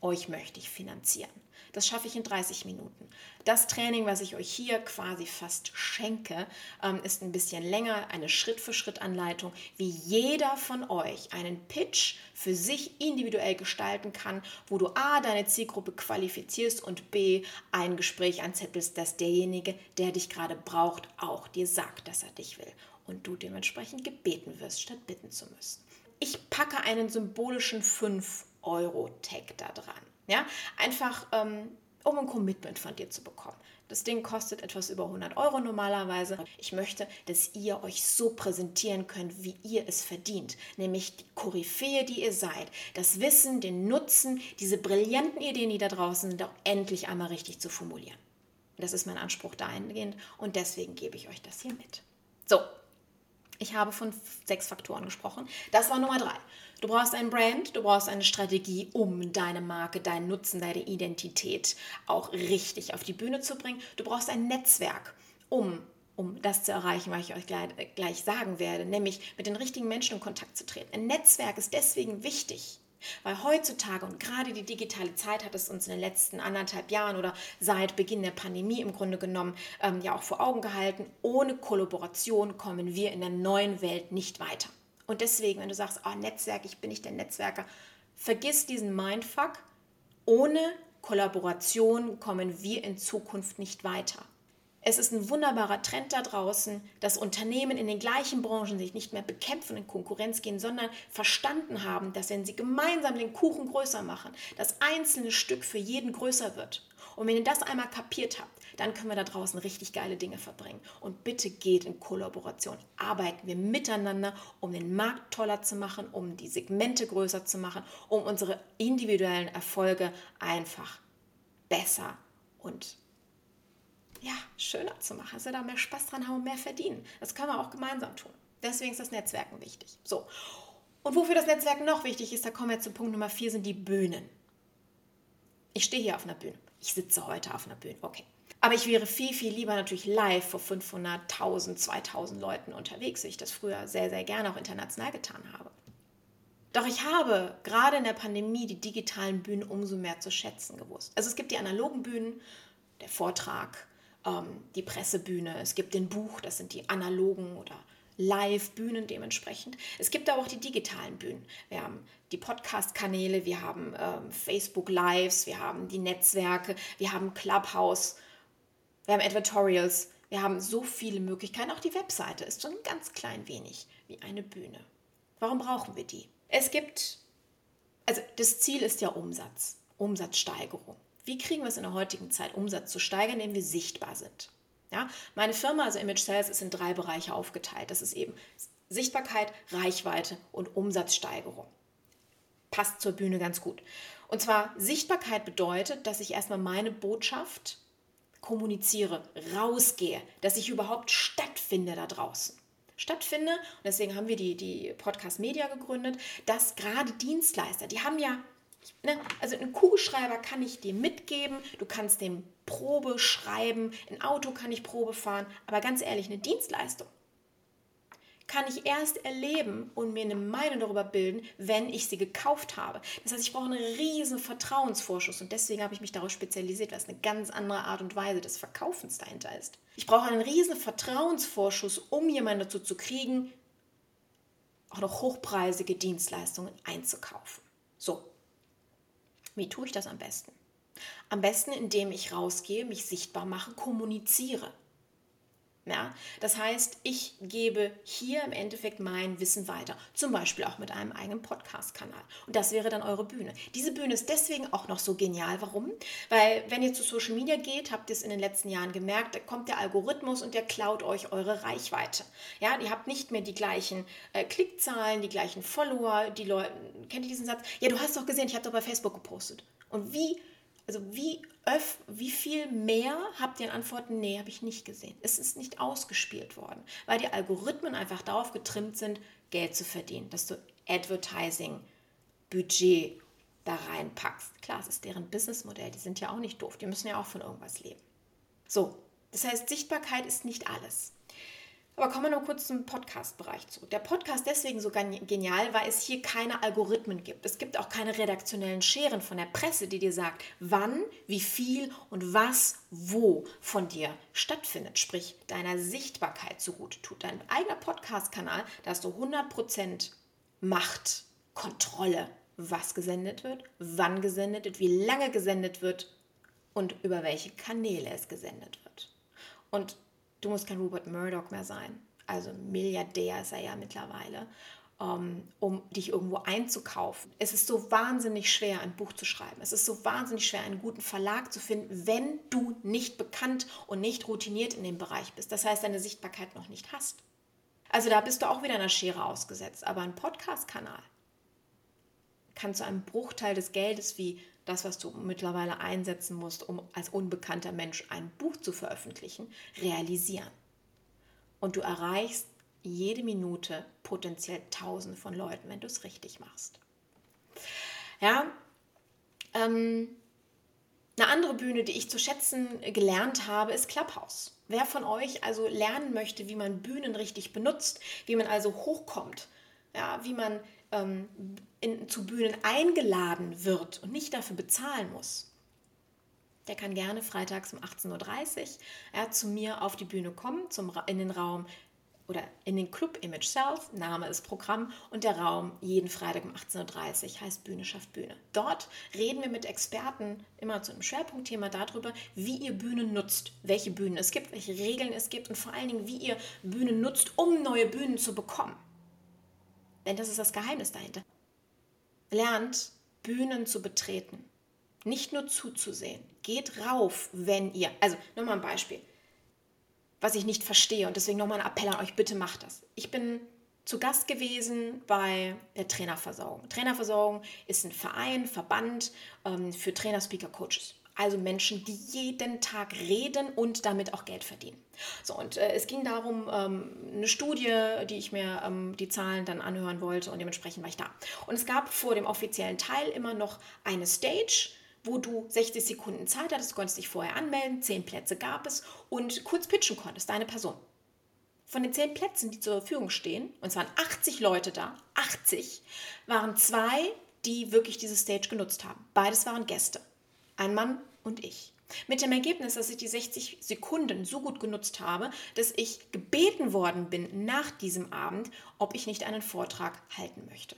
euch möchte ich finanzieren. Das schaffe ich in 30 Minuten. Das Training, was ich euch hier quasi fast schenke, ähm, ist ein bisschen länger, eine Schritt-für-Schritt-Anleitung, wie jeder von euch einen Pitch für sich individuell gestalten kann, wo du A, deine Zielgruppe qualifizierst und B, ein Gespräch anzettelst, dass derjenige, der dich gerade braucht, auch dir sagt, dass er dich will und du dementsprechend gebeten wirst, statt bitten zu müssen. Ich packe einen symbolischen 5-Euro-Tag da dran. Ja? Einfach, ähm, um ein Commitment von dir zu bekommen. Das Ding kostet etwas über 100 Euro normalerweise. Ich möchte, dass ihr euch so präsentieren könnt, wie ihr es verdient. Nämlich die Koryphäe, die ihr seid. Das Wissen, den Nutzen, diese brillanten Ideen, die da draußen sind, auch endlich einmal richtig zu formulieren. Das ist mein Anspruch dahingehend und deswegen gebe ich euch das hier mit. So, ich habe von sechs Faktoren gesprochen. Das war Nummer drei. Du brauchst ein Brand, du brauchst eine Strategie, um deine Marke, deinen Nutzen, deine Identität auch richtig auf die Bühne zu bringen. Du brauchst ein Netzwerk, um um das zu erreichen, was ich euch gleich, gleich sagen werde, nämlich mit den richtigen Menschen in Kontakt zu treten. Ein Netzwerk ist deswegen wichtig, weil heutzutage und gerade die digitale Zeit hat es uns in den letzten anderthalb Jahren oder seit Beginn der Pandemie im Grunde genommen ähm, ja auch vor Augen gehalten, ohne Kollaboration kommen wir in der neuen Welt nicht weiter. Und deswegen, wenn du sagst, oh, Netzwerk, ich bin nicht der Netzwerker, vergiss diesen Mindfuck. Ohne Kollaboration kommen wir in Zukunft nicht weiter. Es ist ein wunderbarer Trend da draußen, dass Unternehmen in den gleichen Branchen sich nicht mehr bekämpfen und in Konkurrenz gehen, sondern verstanden haben, dass wenn sie gemeinsam den Kuchen größer machen, das einzelne Stück für jeden größer wird. Und wenn ihr das einmal kapiert habt, dann können wir da draußen richtig geile Dinge verbringen. Und bitte geht in Kollaboration. Arbeiten wir miteinander, um den Markt toller zu machen, um die Segmente größer zu machen, um unsere individuellen Erfolge einfach besser und ja, schöner zu machen, dass wir da mehr Spaß dran haben und mehr verdienen. Das können wir auch gemeinsam tun. Deswegen ist das Netzwerken wichtig. So. Und wofür das Netzwerken noch wichtig ist, da kommen wir zu Punkt Nummer vier, sind die Bühnen. Ich stehe hier auf einer Bühne. Ich sitze heute auf einer Bühne. Okay. Aber ich wäre viel, viel lieber natürlich live vor 500, 1000, 2000 Leuten unterwegs, wie ich das früher sehr, sehr gerne auch international getan habe. Doch ich habe gerade in der Pandemie die digitalen Bühnen umso mehr zu schätzen gewusst. Also es gibt die analogen Bühnen, der Vortrag, ähm, die Pressebühne, es gibt den Buch, das sind die analogen oder Live-Bühnen dementsprechend. Es gibt aber auch die digitalen Bühnen. Wir haben die Podcast-Kanäle, wir haben ähm, Facebook-Lives, wir haben die Netzwerke, wir haben Clubhouse, wir haben Advertorials, wir haben so viele Möglichkeiten. Auch die Webseite ist so ein ganz klein wenig wie eine Bühne. Warum brauchen wir die? Es gibt, also das Ziel ist ja Umsatz, Umsatzsteigerung. Wie kriegen wir es in der heutigen Zeit, Umsatz zu steigern, indem wir sichtbar sind? Ja, meine Firma, also Image Sales, ist in drei Bereiche aufgeteilt. Das ist eben Sichtbarkeit, Reichweite und Umsatzsteigerung. Passt zur Bühne ganz gut. Und zwar Sichtbarkeit bedeutet, dass ich erstmal meine Botschaft kommuniziere, rausgehe, dass ich überhaupt stattfinde da draußen stattfinde. Und deswegen haben wir die, die Podcast Media gegründet, dass gerade Dienstleister, die haben ja, ne, also einen Kugelschreiber kann ich dir mitgeben, du kannst den Probe schreiben, ein Auto kann ich Probe fahren, aber ganz ehrlich, eine Dienstleistung kann ich erst erleben und mir eine Meinung darüber bilden, wenn ich sie gekauft habe. Das heißt, ich brauche einen riesen Vertrauensvorschuss und deswegen habe ich mich darauf spezialisiert, weil es eine ganz andere Art und Weise des Verkaufens dahinter ist. Ich brauche einen riesen Vertrauensvorschuss, um jemanden dazu zu kriegen, auch noch hochpreisige Dienstleistungen einzukaufen. So, wie tue ich das am besten? Am besten, indem ich rausgehe, mich sichtbar mache, kommuniziere. Ja, das heißt, ich gebe hier im Endeffekt mein Wissen weiter, zum Beispiel auch mit einem eigenen Podcast-Kanal. Und das wäre dann eure Bühne. Diese Bühne ist deswegen auch noch so genial. Warum? Weil wenn ihr zu Social Media geht, habt ihr es in den letzten Jahren gemerkt, da kommt der Algorithmus und der klaut euch eure Reichweite. Ja, ihr habt nicht mehr die gleichen äh, Klickzahlen, die gleichen Follower, die Leute, kennt ihr diesen Satz? Ja, du hast doch gesehen, ich habe doch bei Facebook gepostet. Und wie also wie, öff, wie viel mehr habt ihr an Antworten? Nee, habe ich nicht gesehen. Es ist nicht ausgespielt worden, weil die Algorithmen einfach darauf getrimmt sind, Geld zu verdienen, dass du Advertising-Budget da reinpackst. Klar, es ist deren Businessmodell, die sind ja auch nicht doof, die müssen ja auch von irgendwas leben. So, das heißt, Sichtbarkeit ist nicht alles. Aber kommen wir noch kurz zum Podcast-Bereich zurück. Der Podcast deswegen so genial, weil es hier keine Algorithmen gibt. Es gibt auch keine redaktionellen Scheren von der Presse, die dir sagt, wann, wie viel und was, wo von dir stattfindet. Sprich, deiner Sichtbarkeit so gut tut. Dein eigener Podcast-Kanal, da hast du 100% Macht, Kontrolle, was gesendet wird, wann gesendet wird, wie lange gesendet wird und über welche Kanäle es gesendet wird. Und du musst kein Rupert Murdoch mehr sein. Also Milliardär ist er ja mittlerweile, ähm, um dich irgendwo einzukaufen. Es ist so wahnsinnig schwer, ein Buch zu schreiben. Es ist so wahnsinnig schwer, einen guten Verlag zu finden, wenn du nicht bekannt und nicht routiniert in dem Bereich bist. Das heißt, deine Sichtbarkeit noch nicht hast. Also da bist du auch wieder einer Schere ausgesetzt. Aber ein Podcast-Kanal kann zu einem Bruchteil des Geldes wie das, was du mittlerweile einsetzen musst, um als unbekannter Mensch ein Buch zu veröffentlichen, realisieren. Und du erreichst jede Minute potenziell tausende von Leuten, wenn du es richtig machst. Ja, ähm, eine andere Bühne, die ich zu schätzen gelernt habe, ist Clubhouse. Wer von euch also lernen möchte, wie man Bühnen richtig benutzt, wie man also hochkommt, ja, wie man ähm, in, zu Bühnen eingeladen wird und nicht dafür bezahlen muss, der kann gerne freitags um 18.30 Uhr ja, zu mir auf die Bühne kommen, zum, in den Raum oder in den Club Image Self, Name ist Programm und der Raum jeden Freitag um 18.30 Uhr heißt Bühne schafft Bühne. Dort reden wir mit Experten immer zu einem Schwerpunktthema darüber, wie ihr Bühnen nutzt, welche Bühnen es gibt, welche Regeln es gibt und vor allen Dingen, wie ihr Bühnen nutzt, um neue Bühnen zu bekommen. Denn das ist das Geheimnis dahinter. Lernt, Bühnen zu betreten. Nicht nur zuzusehen. Geht rauf, wenn ihr. Also, nochmal ein Beispiel. Was ich nicht verstehe und deswegen nochmal ein Appell an euch, bitte macht das. Ich bin zu Gast gewesen bei der Trainerversorgung. Trainerversorgung ist ein Verein, Verband ähm, für Trainer, Speaker, Coaches. Also Menschen, die jeden Tag reden und damit auch Geld verdienen. So, und äh, es ging darum, ähm, eine Studie, die ich mir ähm, die Zahlen dann anhören wollte und dementsprechend war ich da. Und es gab vor dem offiziellen Teil immer noch eine Stage wo du 60 Sekunden Zeit hattest, du konntest dich vorher anmelden, 10 Plätze gab es und kurz pitchen konntest, deine Person. Von den 10 Plätzen, die zur Verfügung stehen, und es waren 80 Leute da, 80, waren zwei, die wirklich diese Stage genutzt haben. Beides waren Gäste. Ein Mann und ich. Mit dem Ergebnis, dass ich die 60 Sekunden so gut genutzt habe, dass ich gebeten worden bin nach diesem Abend, ob ich nicht einen Vortrag halten möchte.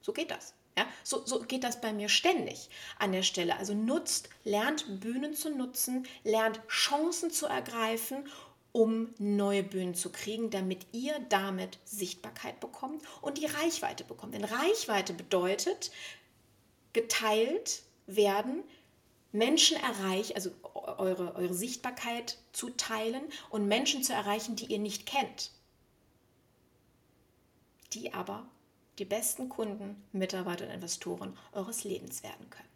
So geht das. Ja, so, so geht das bei mir ständig an der Stelle. Also nutzt, lernt Bühnen zu nutzen, lernt Chancen zu ergreifen, um neue Bühnen zu kriegen, damit ihr damit Sichtbarkeit bekommt und die Reichweite bekommt. Denn Reichweite bedeutet, geteilt werden, Menschen erreichen, also eure, eure Sichtbarkeit zu teilen und Menschen zu erreichen, die ihr nicht kennt, die aber die besten Kunden, Mitarbeiter und Investoren eures Lebens werden können.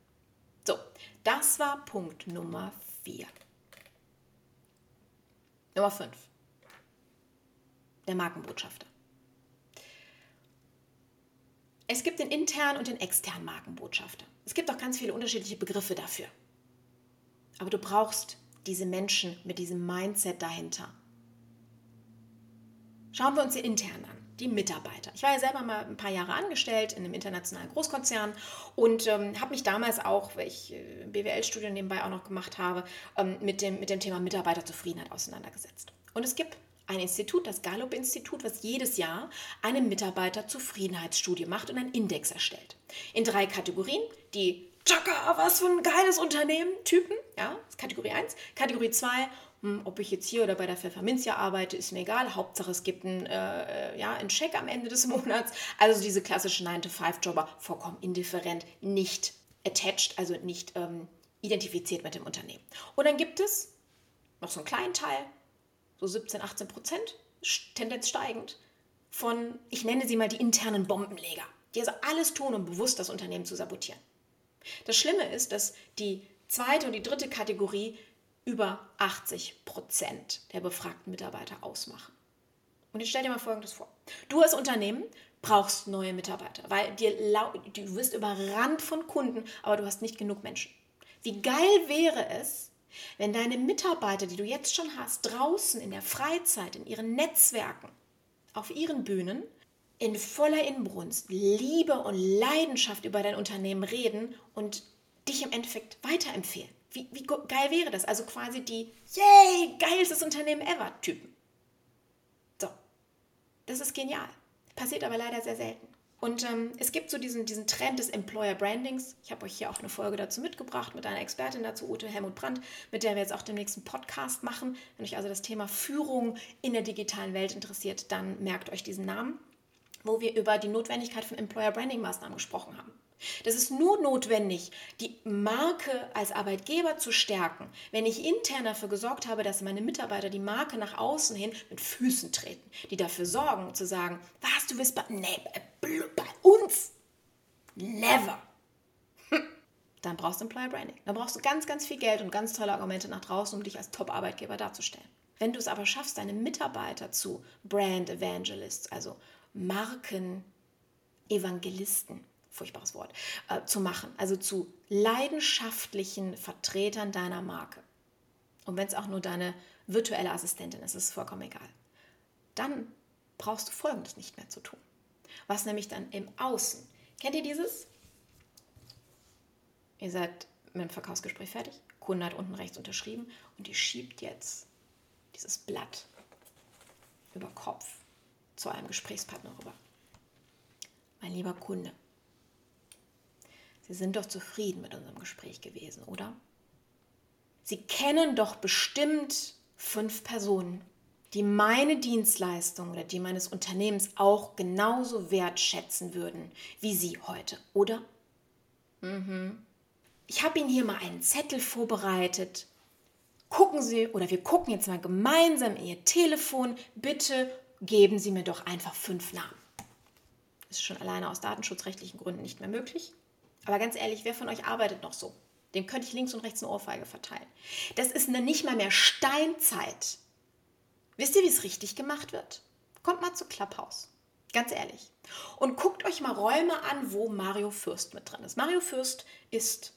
So, das war Punkt Nummer 4. Nummer 5. Der Markenbotschafter. Es gibt den internen und den externen Markenbotschafter. Es gibt auch ganz viele unterschiedliche Begriffe dafür. Aber du brauchst diese Menschen mit diesem Mindset dahinter. Schauen wir uns den internen an die Mitarbeiter. Ich war ja selber mal ein paar Jahre angestellt in einem internationalen Großkonzern und ähm, habe mich damals auch, weil ich äh, BWL-Studium nebenbei auch noch gemacht habe, ähm, mit, dem, mit dem Thema Mitarbeiterzufriedenheit auseinandergesetzt. Und es gibt ein Institut, das Gallup-Institut, was jedes Jahr eine Mitarbeiterzufriedenheitsstudie macht und einen Index erstellt. In drei Kategorien, die Chaka, was für ein geiles Unternehmen, Typen, ja, Kategorie 1. Kategorie 2, hm, ob ich jetzt hier oder bei der Pfefferminzia arbeite, ist mir egal. Hauptsache, es gibt einen, äh, ja, einen Check am Ende des Monats. Also diese klassischen 9-to-5-Jobber, vollkommen indifferent, nicht attached, also nicht ähm, identifiziert mit dem Unternehmen. Und dann gibt es noch so einen kleinen Teil, so 17, 18 Prozent, Tendenz steigend, von, ich nenne sie mal die internen Bombenleger, die also alles tun, um bewusst das Unternehmen zu sabotieren. Das Schlimme ist, dass die zweite und die dritte Kategorie über 80 Prozent der befragten Mitarbeiter ausmachen. Und jetzt stell dir mal Folgendes vor. Du als Unternehmen brauchst neue Mitarbeiter, weil dir du wirst überrannt von Kunden, aber du hast nicht genug Menschen. Wie geil wäre es, wenn deine Mitarbeiter, die du jetzt schon hast, draußen in der Freizeit, in ihren Netzwerken, auf ihren Bühnen, in voller Inbrunst, Liebe und Leidenschaft über dein Unternehmen reden und dich im Endeffekt weiterempfehlen. Wie, wie geil wäre das? Also quasi die, yay, geilstes Unternehmen ever Typen. So, das ist genial. Passiert aber leider sehr selten. Und ähm, es gibt so diesen, diesen Trend des Employer Brandings. Ich habe euch hier auch eine Folge dazu mitgebracht mit einer Expertin dazu, Ute Helmut Brandt, mit der wir jetzt auch den nächsten Podcast machen. Wenn euch also das Thema Führung in der digitalen Welt interessiert, dann merkt euch diesen Namen, wo wir über die Notwendigkeit von Employer Branding Maßnahmen gesprochen haben. Das ist nur notwendig, die Marke als Arbeitgeber zu stärken, wenn ich intern dafür gesorgt habe, dass meine Mitarbeiter die Marke nach außen hin mit Füßen treten, die dafür sorgen, zu sagen, was, du willst bei, nee, bei uns? Never. Hm. Dann brauchst du Employer Branding. Dann brauchst du ganz, ganz viel Geld und ganz tolle Argumente nach draußen, um dich als Top-Arbeitgeber darzustellen. Wenn du es aber schaffst, deine Mitarbeiter zu Brand Evangelists, also Marken-Evangelisten, furchtbares Wort, äh, zu machen. Also zu leidenschaftlichen Vertretern deiner Marke. Und wenn es auch nur deine virtuelle Assistentin ist, ist es vollkommen egal. Dann brauchst du Folgendes nicht mehr zu tun. Was nämlich dann im Außen. Kennt ihr dieses? Ihr seid mit dem Verkaufsgespräch fertig, Kunde hat unten rechts unterschrieben und ihr schiebt jetzt dieses Blatt über Kopf zu einem Gesprächspartner rüber. Mein lieber Kunde, Sie sind doch zufrieden mit unserem Gespräch gewesen, oder? Sie kennen doch bestimmt fünf Personen, die meine Dienstleistung oder die meines Unternehmens auch genauso wertschätzen würden wie Sie heute, oder? Mhm. Ich habe Ihnen hier mal einen Zettel vorbereitet. Gucken Sie oder wir gucken jetzt mal gemeinsam in Ihr Telefon. Bitte geben Sie mir doch einfach fünf Namen. Das ist schon alleine aus datenschutzrechtlichen Gründen nicht mehr möglich. Aber ganz ehrlich, wer von euch arbeitet noch so? Dem könnte ich links und rechts eine Ohrfeige verteilen. Das ist eine nicht mal mehr Steinzeit. Wisst ihr, wie es richtig gemacht wird? Kommt mal zu Clubhouse. Ganz ehrlich. Und guckt euch mal Räume an, wo Mario Fürst mit drin ist. Mario Fürst ist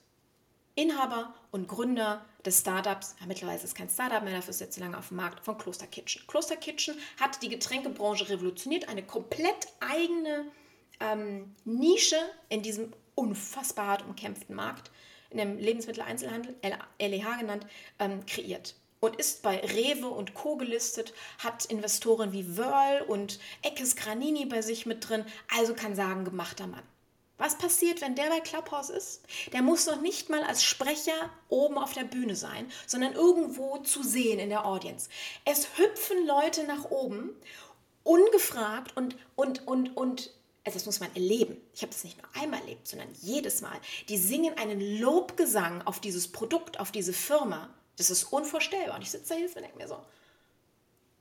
Inhaber und Gründer des Startups, ja, mittlerweile ist es kein Startup mehr, dafür ist jetzt zu lange auf dem Markt, von Kloster Kitchen. Kloster Kitchen hat die Getränkebranche revolutioniert, eine komplett eigene ähm, Nische in diesem unfassbar hart umkämpften Markt, in dem Lebensmitteleinzelhandel, LEH genannt, ähm, kreiert und ist bei Rewe und Co. gelistet, hat Investoren wie Wörl und Eckes Granini bei sich mit drin, also kann sagen, gemachter Mann. Was passiert, wenn der bei Clubhouse ist? Der muss noch nicht mal als Sprecher oben auf der Bühne sein, sondern irgendwo zu sehen in der Audience. Es hüpfen Leute nach oben, ungefragt und, und, und, und also das muss man erleben. Ich habe das nicht nur einmal erlebt, sondern jedes Mal. Die singen einen Lobgesang auf dieses Produkt, auf diese Firma. Das ist unvorstellbar. Und ich sitze da hier und denke mir so,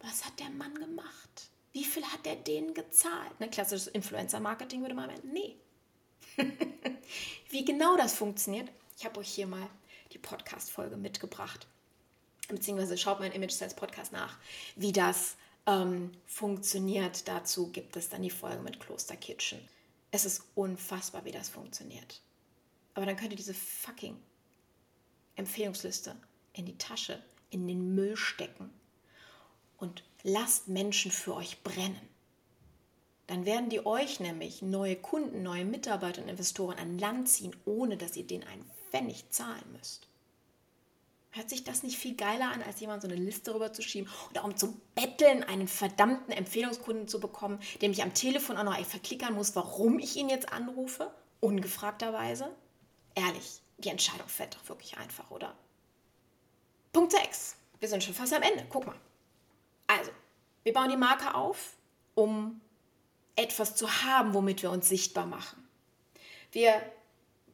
was hat der Mann gemacht? Wie viel hat der denen gezahlt? Ne, klassisches Influencer-Marketing würde man meinen, nee. Wie genau das funktioniert, ich habe euch hier mal die Podcast-Folge mitgebracht. Beziehungsweise schaut mal in Image Sales Podcast nach, wie das ähm, funktioniert. Dazu gibt es dann die Folge mit Kloster Kitchen. Es ist unfassbar, wie das funktioniert. Aber dann könnt ihr diese fucking Empfehlungsliste in die Tasche, in den Müll stecken und lasst Menschen für euch brennen dann werden die euch nämlich neue Kunden, neue Mitarbeiter und Investoren an Land ziehen, ohne dass ihr denen einen Pfennig zahlen müsst. Hört sich das nicht viel geiler an, als jemand so eine Liste rüber zu schieben oder um zu betteln, einen verdammten Empfehlungskunden zu bekommen, dem ich am Telefon auch noch verklickern muss, warum ich ihn jetzt anrufe? Ungefragterweise? Ehrlich, die Entscheidung fällt doch wirklich einfach, oder? Punkt 6. Wir sind schon fast am Ende. Guck mal. Also, wir bauen die Marke auf, um etwas zu haben, womit wir uns sichtbar machen. Wir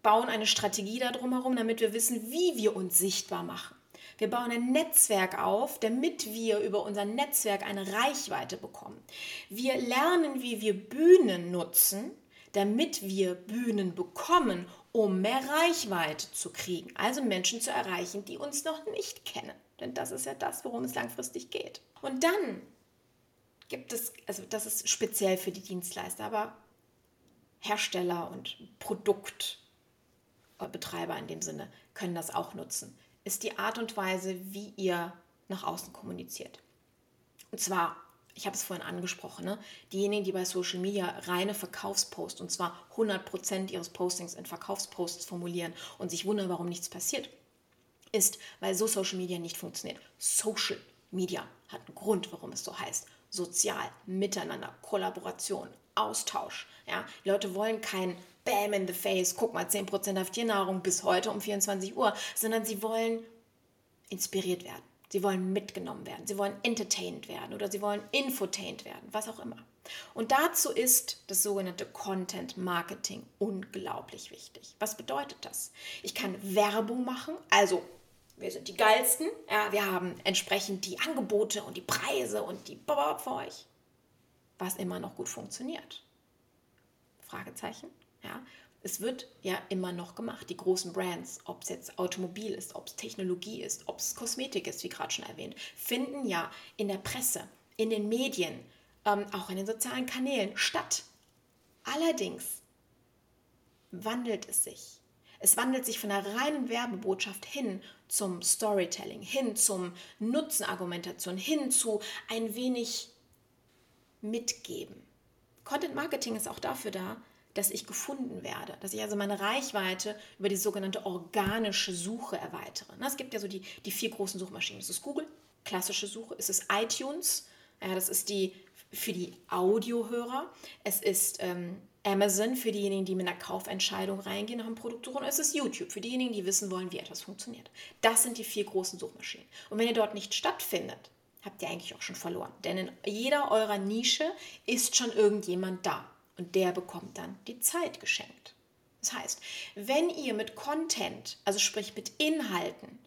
bauen eine Strategie darum herum, damit wir wissen, wie wir uns sichtbar machen. Wir bauen ein Netzwerk auf, damit wir über unser Netzwerk eine Reichweite bekommen. Wir lernen, wie wir Bühnen nutzen, damit wir Bühnen bekommen, um mehr Reichweite zu kriegen. Also Menschen zu erreichen, die uns noch nicht kennen. Denn das ist ja das, worum es langfristig geht. Und dann gibt es, also das ist speziell für die Dienstleister, aber Hersteller und Produktbetreiber in dem Sinne können das auch nutzen, ist die Art und Weise, wie ihr nach außen kommuniziert. Und zwar, ich habe es vorhin angesprochen, ne? diejenigen, die bei Social Media reine Verkaufsposts, und zwar 100% ihres Postings in Verkaufsposts formulieren und sich wundern, warum nichts passiert, ist, weil so Social Media nicht funktioniert. Social Media hat einen Grund, warum es so heißt sozial, miteinander, Kollaboration, Austausch. Ja? Die Leute wollen kein Bam in the face, guck mal, 10% auf Tiernahrung bis heute um 24 Uhr, sondern sie wollen inspiriert werden. Sie wollen mitgenommen werden, sie wollen entertained werden oder sie wollen infotained werden, was auch immer. Und dazu ist das sogenannte Content Marketing unglaublich wichtig. Was bedeutet das? Ich kann Werbung machen, also wir sind die geilsten, ja, wir haben entsprechend die Angebote und die Preise und die Bob für euch, was immer noch gut funktioniert. Fragezeichen, ja. Es wird ja immer noch gemacht, die großen Brands, ob es jetzt Automobil ist, ob es Technologie ist, ob es Kosmetik ist, wie gerade schon erwähnt, finden ja in der Presse, in den Medien, ähm, auch in den sozialen Kanälen statt. Allerdings wandelt es sich es wandelt sich von der reinen Werbebotschaft hin zum Storytelling, hin zum Nutzenargumentation, hin zu ein wenig mitgeben. Content Marketing ist auch dafür da, dass ich gefunden werde, dass ich also meine Reichweite über die sogenannte organische Suche erweitere. Es gibt ja so die, die vier großen Suchmaschinen. Das ist Google, klassische Suche, es ist iTunes, ja, das ist die für die Audiohörer, es ist ähm, Amazon für diejenigen, die mit einer Kaufentscheidung reingehen nach einem Produkt suchen. Und es ist YouTube für diejenigen, die wissen wollen, wie etwas funktioniert. Das sind die vier großen Suchmaschinen. Und wenn ihr dort nicht stattfindet, habt ihr eigentlich auch schon verloren. Denn in jeder eurer Nische ist schon irgendjemand da. Und der bekommt dann die Zeit geschenkt. Das heißt, wenn ihr mit Content, also sprich mit Inhalten,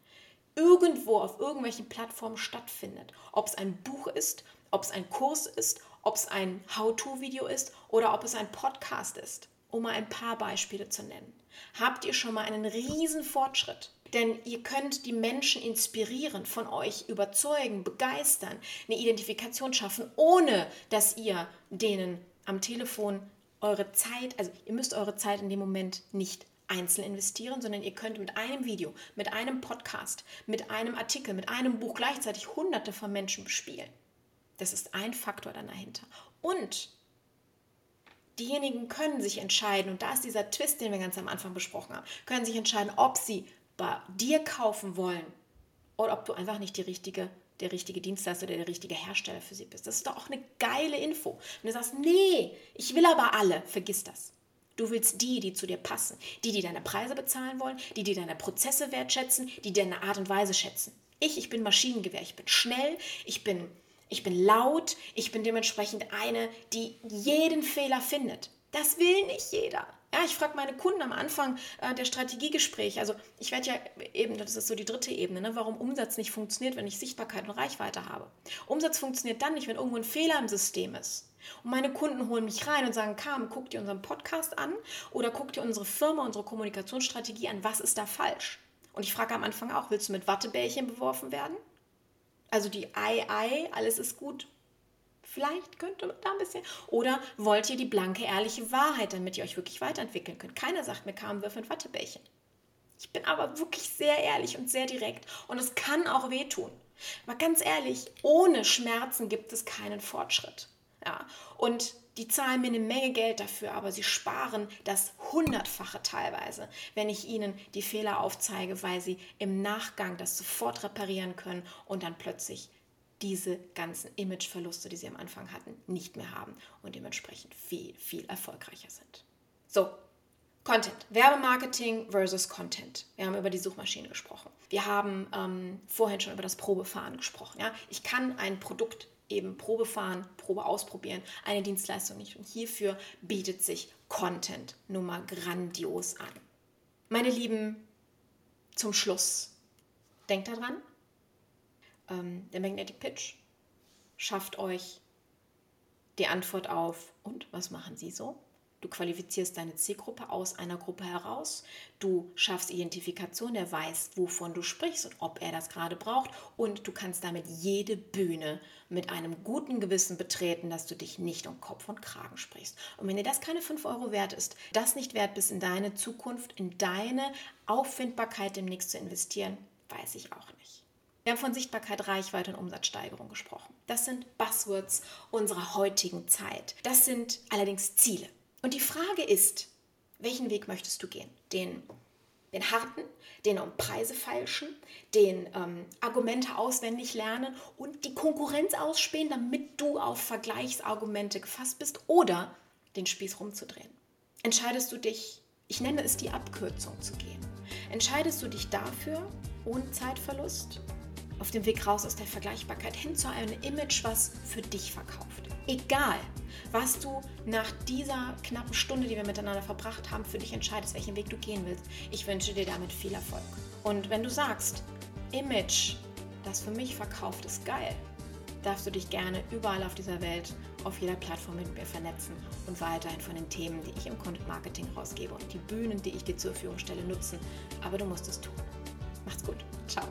irgendwo auf irgendwelchen Plattformen stattfindet, ob es ein Buch ist, ob es ein Kurs ist, ob es ein How-to-Video ist oder ob es ein Podcast ist, um mal ein paar Beispiele zu nennen. Habt ihr schon mal einen riesen Fortschritt? Denn ihr könnt die Menschen inspirieren, von euch überzeugen, begeistern, eine Identifikation schaffen, ohne dass ihr denen am Telefon eure Zeit, also ihr müsst eure Zeit in dem Moment nicht einzeln investieren, sondern ihr könnt mit einem Video, mit einem Podcast, mit einem Artikel, mit einem Buch gleichzeitig hunderte von Menschen bespielen. Das ist ein Faktor dann dahinter. Und diejenigen können sich entscheiden, und da ist dieser Twist, den wir ganz am Anfang besprochen haben, können sich entscheiden, ob sie bei dir kaufen wollen oder ob du einfach nicht die richtige, der richtige Dienstleister oder der richtige Hersteller für sie bist. Das ist doch auch eine geile Info. Wenn du sagst, nee, ich will aber alle, vergiss das. Du willst die, die zu dir passen, die, die deine Preise bezahlen wollen, die, die deine Prozesse wertschätzen, die deine Art und Weise schätzen. Ich, ich bin Maschinengewehr, ich bin schnell, ich bin ich bin laut, ich bin dementsprechend eine, die jeden Fehler findet. Das will nicht jeder. Ja, ich frage meine Kunden am Anfang äh, der Strategiegespräche. Also ich werde ja eben, das ist so die dritte Ebene, ne, warum Umsatz nicht funktioniert, wenn ich Sichtbarkeit und Reichweite habe. Umsatz funktioniert dann nicht, wenn irgendwo ein Fehler im System ist. Und meine Kunden holen mich rein und sagen, Carmen, guck dir unseren Podcast an oder guck dir unsere Firma, unsere Kommunikationsstrategie an, was ist da falsch? Und ich frage am Anfang auch, willst du mit Wattebällchen beworfen werden? Also die Ei, Ei, alles ist gut. Vielleicht könnte man da ein bisschen. Oder wollt ihr die blanke, ehrliche Wahrheit, damit ihr euch wirklich weiterentwickeln könnt? Keiner sagt mir, kam Würfel und Wattebällchen. Ich bin aber wirklich sehr ehrlich und sehr direkt. Und es kann auch wehtun. Aber ganz ehrlich, ohne Schmerzen gibt es keinen Fortschritt. Ja. Und die zahlen mir eine Menge Geld dafür, aber sie sparen das Hundertfache teilweise, wenn ich ihnen die Fehler aufzeige, weil sie im Nachgang das sofort reparieren können und dann plötzlich diese ganzen Imageverluste, die sie am Anfang hatten, nicht mehr haben und dementsprechend viel, viel erfolgreicher sind. So, Content, Werbemarketing versus Content. Wir haben über die Suchmaschine gesprochen. Wir haben ähm, vorhin schon über das Probefahren gesprochen. Ja? Ich kann ein Produkt eben Probe fahren, Probe ausprobieren, eine Dienstleistung nicht. Und hierfür bietet sich Content nun mal grandios an. Meine Lieben, zum Schluss, denkt daran, ähm, der Magnetic Pitch schafft euch die Antwort auf, und was machen Sie so? Du qualifizierst deine Zielgruppe aus einer Gruppe heraus. Du schaffst Identifikation, der weiß, wovon du sprichst und ob er das gerade braucht. Und du kannst damit jede Bühne mit einem guten Gewissen betreten, dass du dich nicht um Kopf und Kragen sprichst. Und wenn dir das keine 5 Euro wert ist, das nicht wert bist, in deine Zukunft, in deine Auffindbarkeit demnächst zu investieren, weiß ich auch nicht. Wir haben von Sichtbarkeit, Reichweite und Umsatzsteigerung gesprochen. Das sind Buzzwords unserer heutigen Zeit. Das sind allerdings Ziele. Und die Frage ist, welchen Weg möchtest du gehen? Den, den harten, den um Preise feilschen, den ähm, Argumente auswendig lernen und die Konkurrenz ausspähen, damit du auf Vergleichsargumente gefasst bist oder den Spieß rumzudrehen. Entscheidest du dich, ich nenne es die Abkürzung zu gehen, entscheidest du dich dafür ohne Zeitverlust auf dem Weg raus aus der Vergleichbarkeit hin zu einem Image, was für dich verkauft. Egal, was du nach dieser knappen Stunde, die wir miteinander verbracht haben, für dich entscheidest, welchen Weg du gehen willst. Ich wünsche dir damit viel Erfolg. Und wenn du sagst, Image, das für mich verkauft, ist geil, darfst du dich gerne überall auf dieser Welt, auf jeder Plattform mit mir vernetzen und weiterhin von den Themen, die ich im Content Marketing rausgebe und die Bühnen, die ich dir zur Verfügung stelle, nutzen. Aber du musst es tun. Macht's gut. Ciao.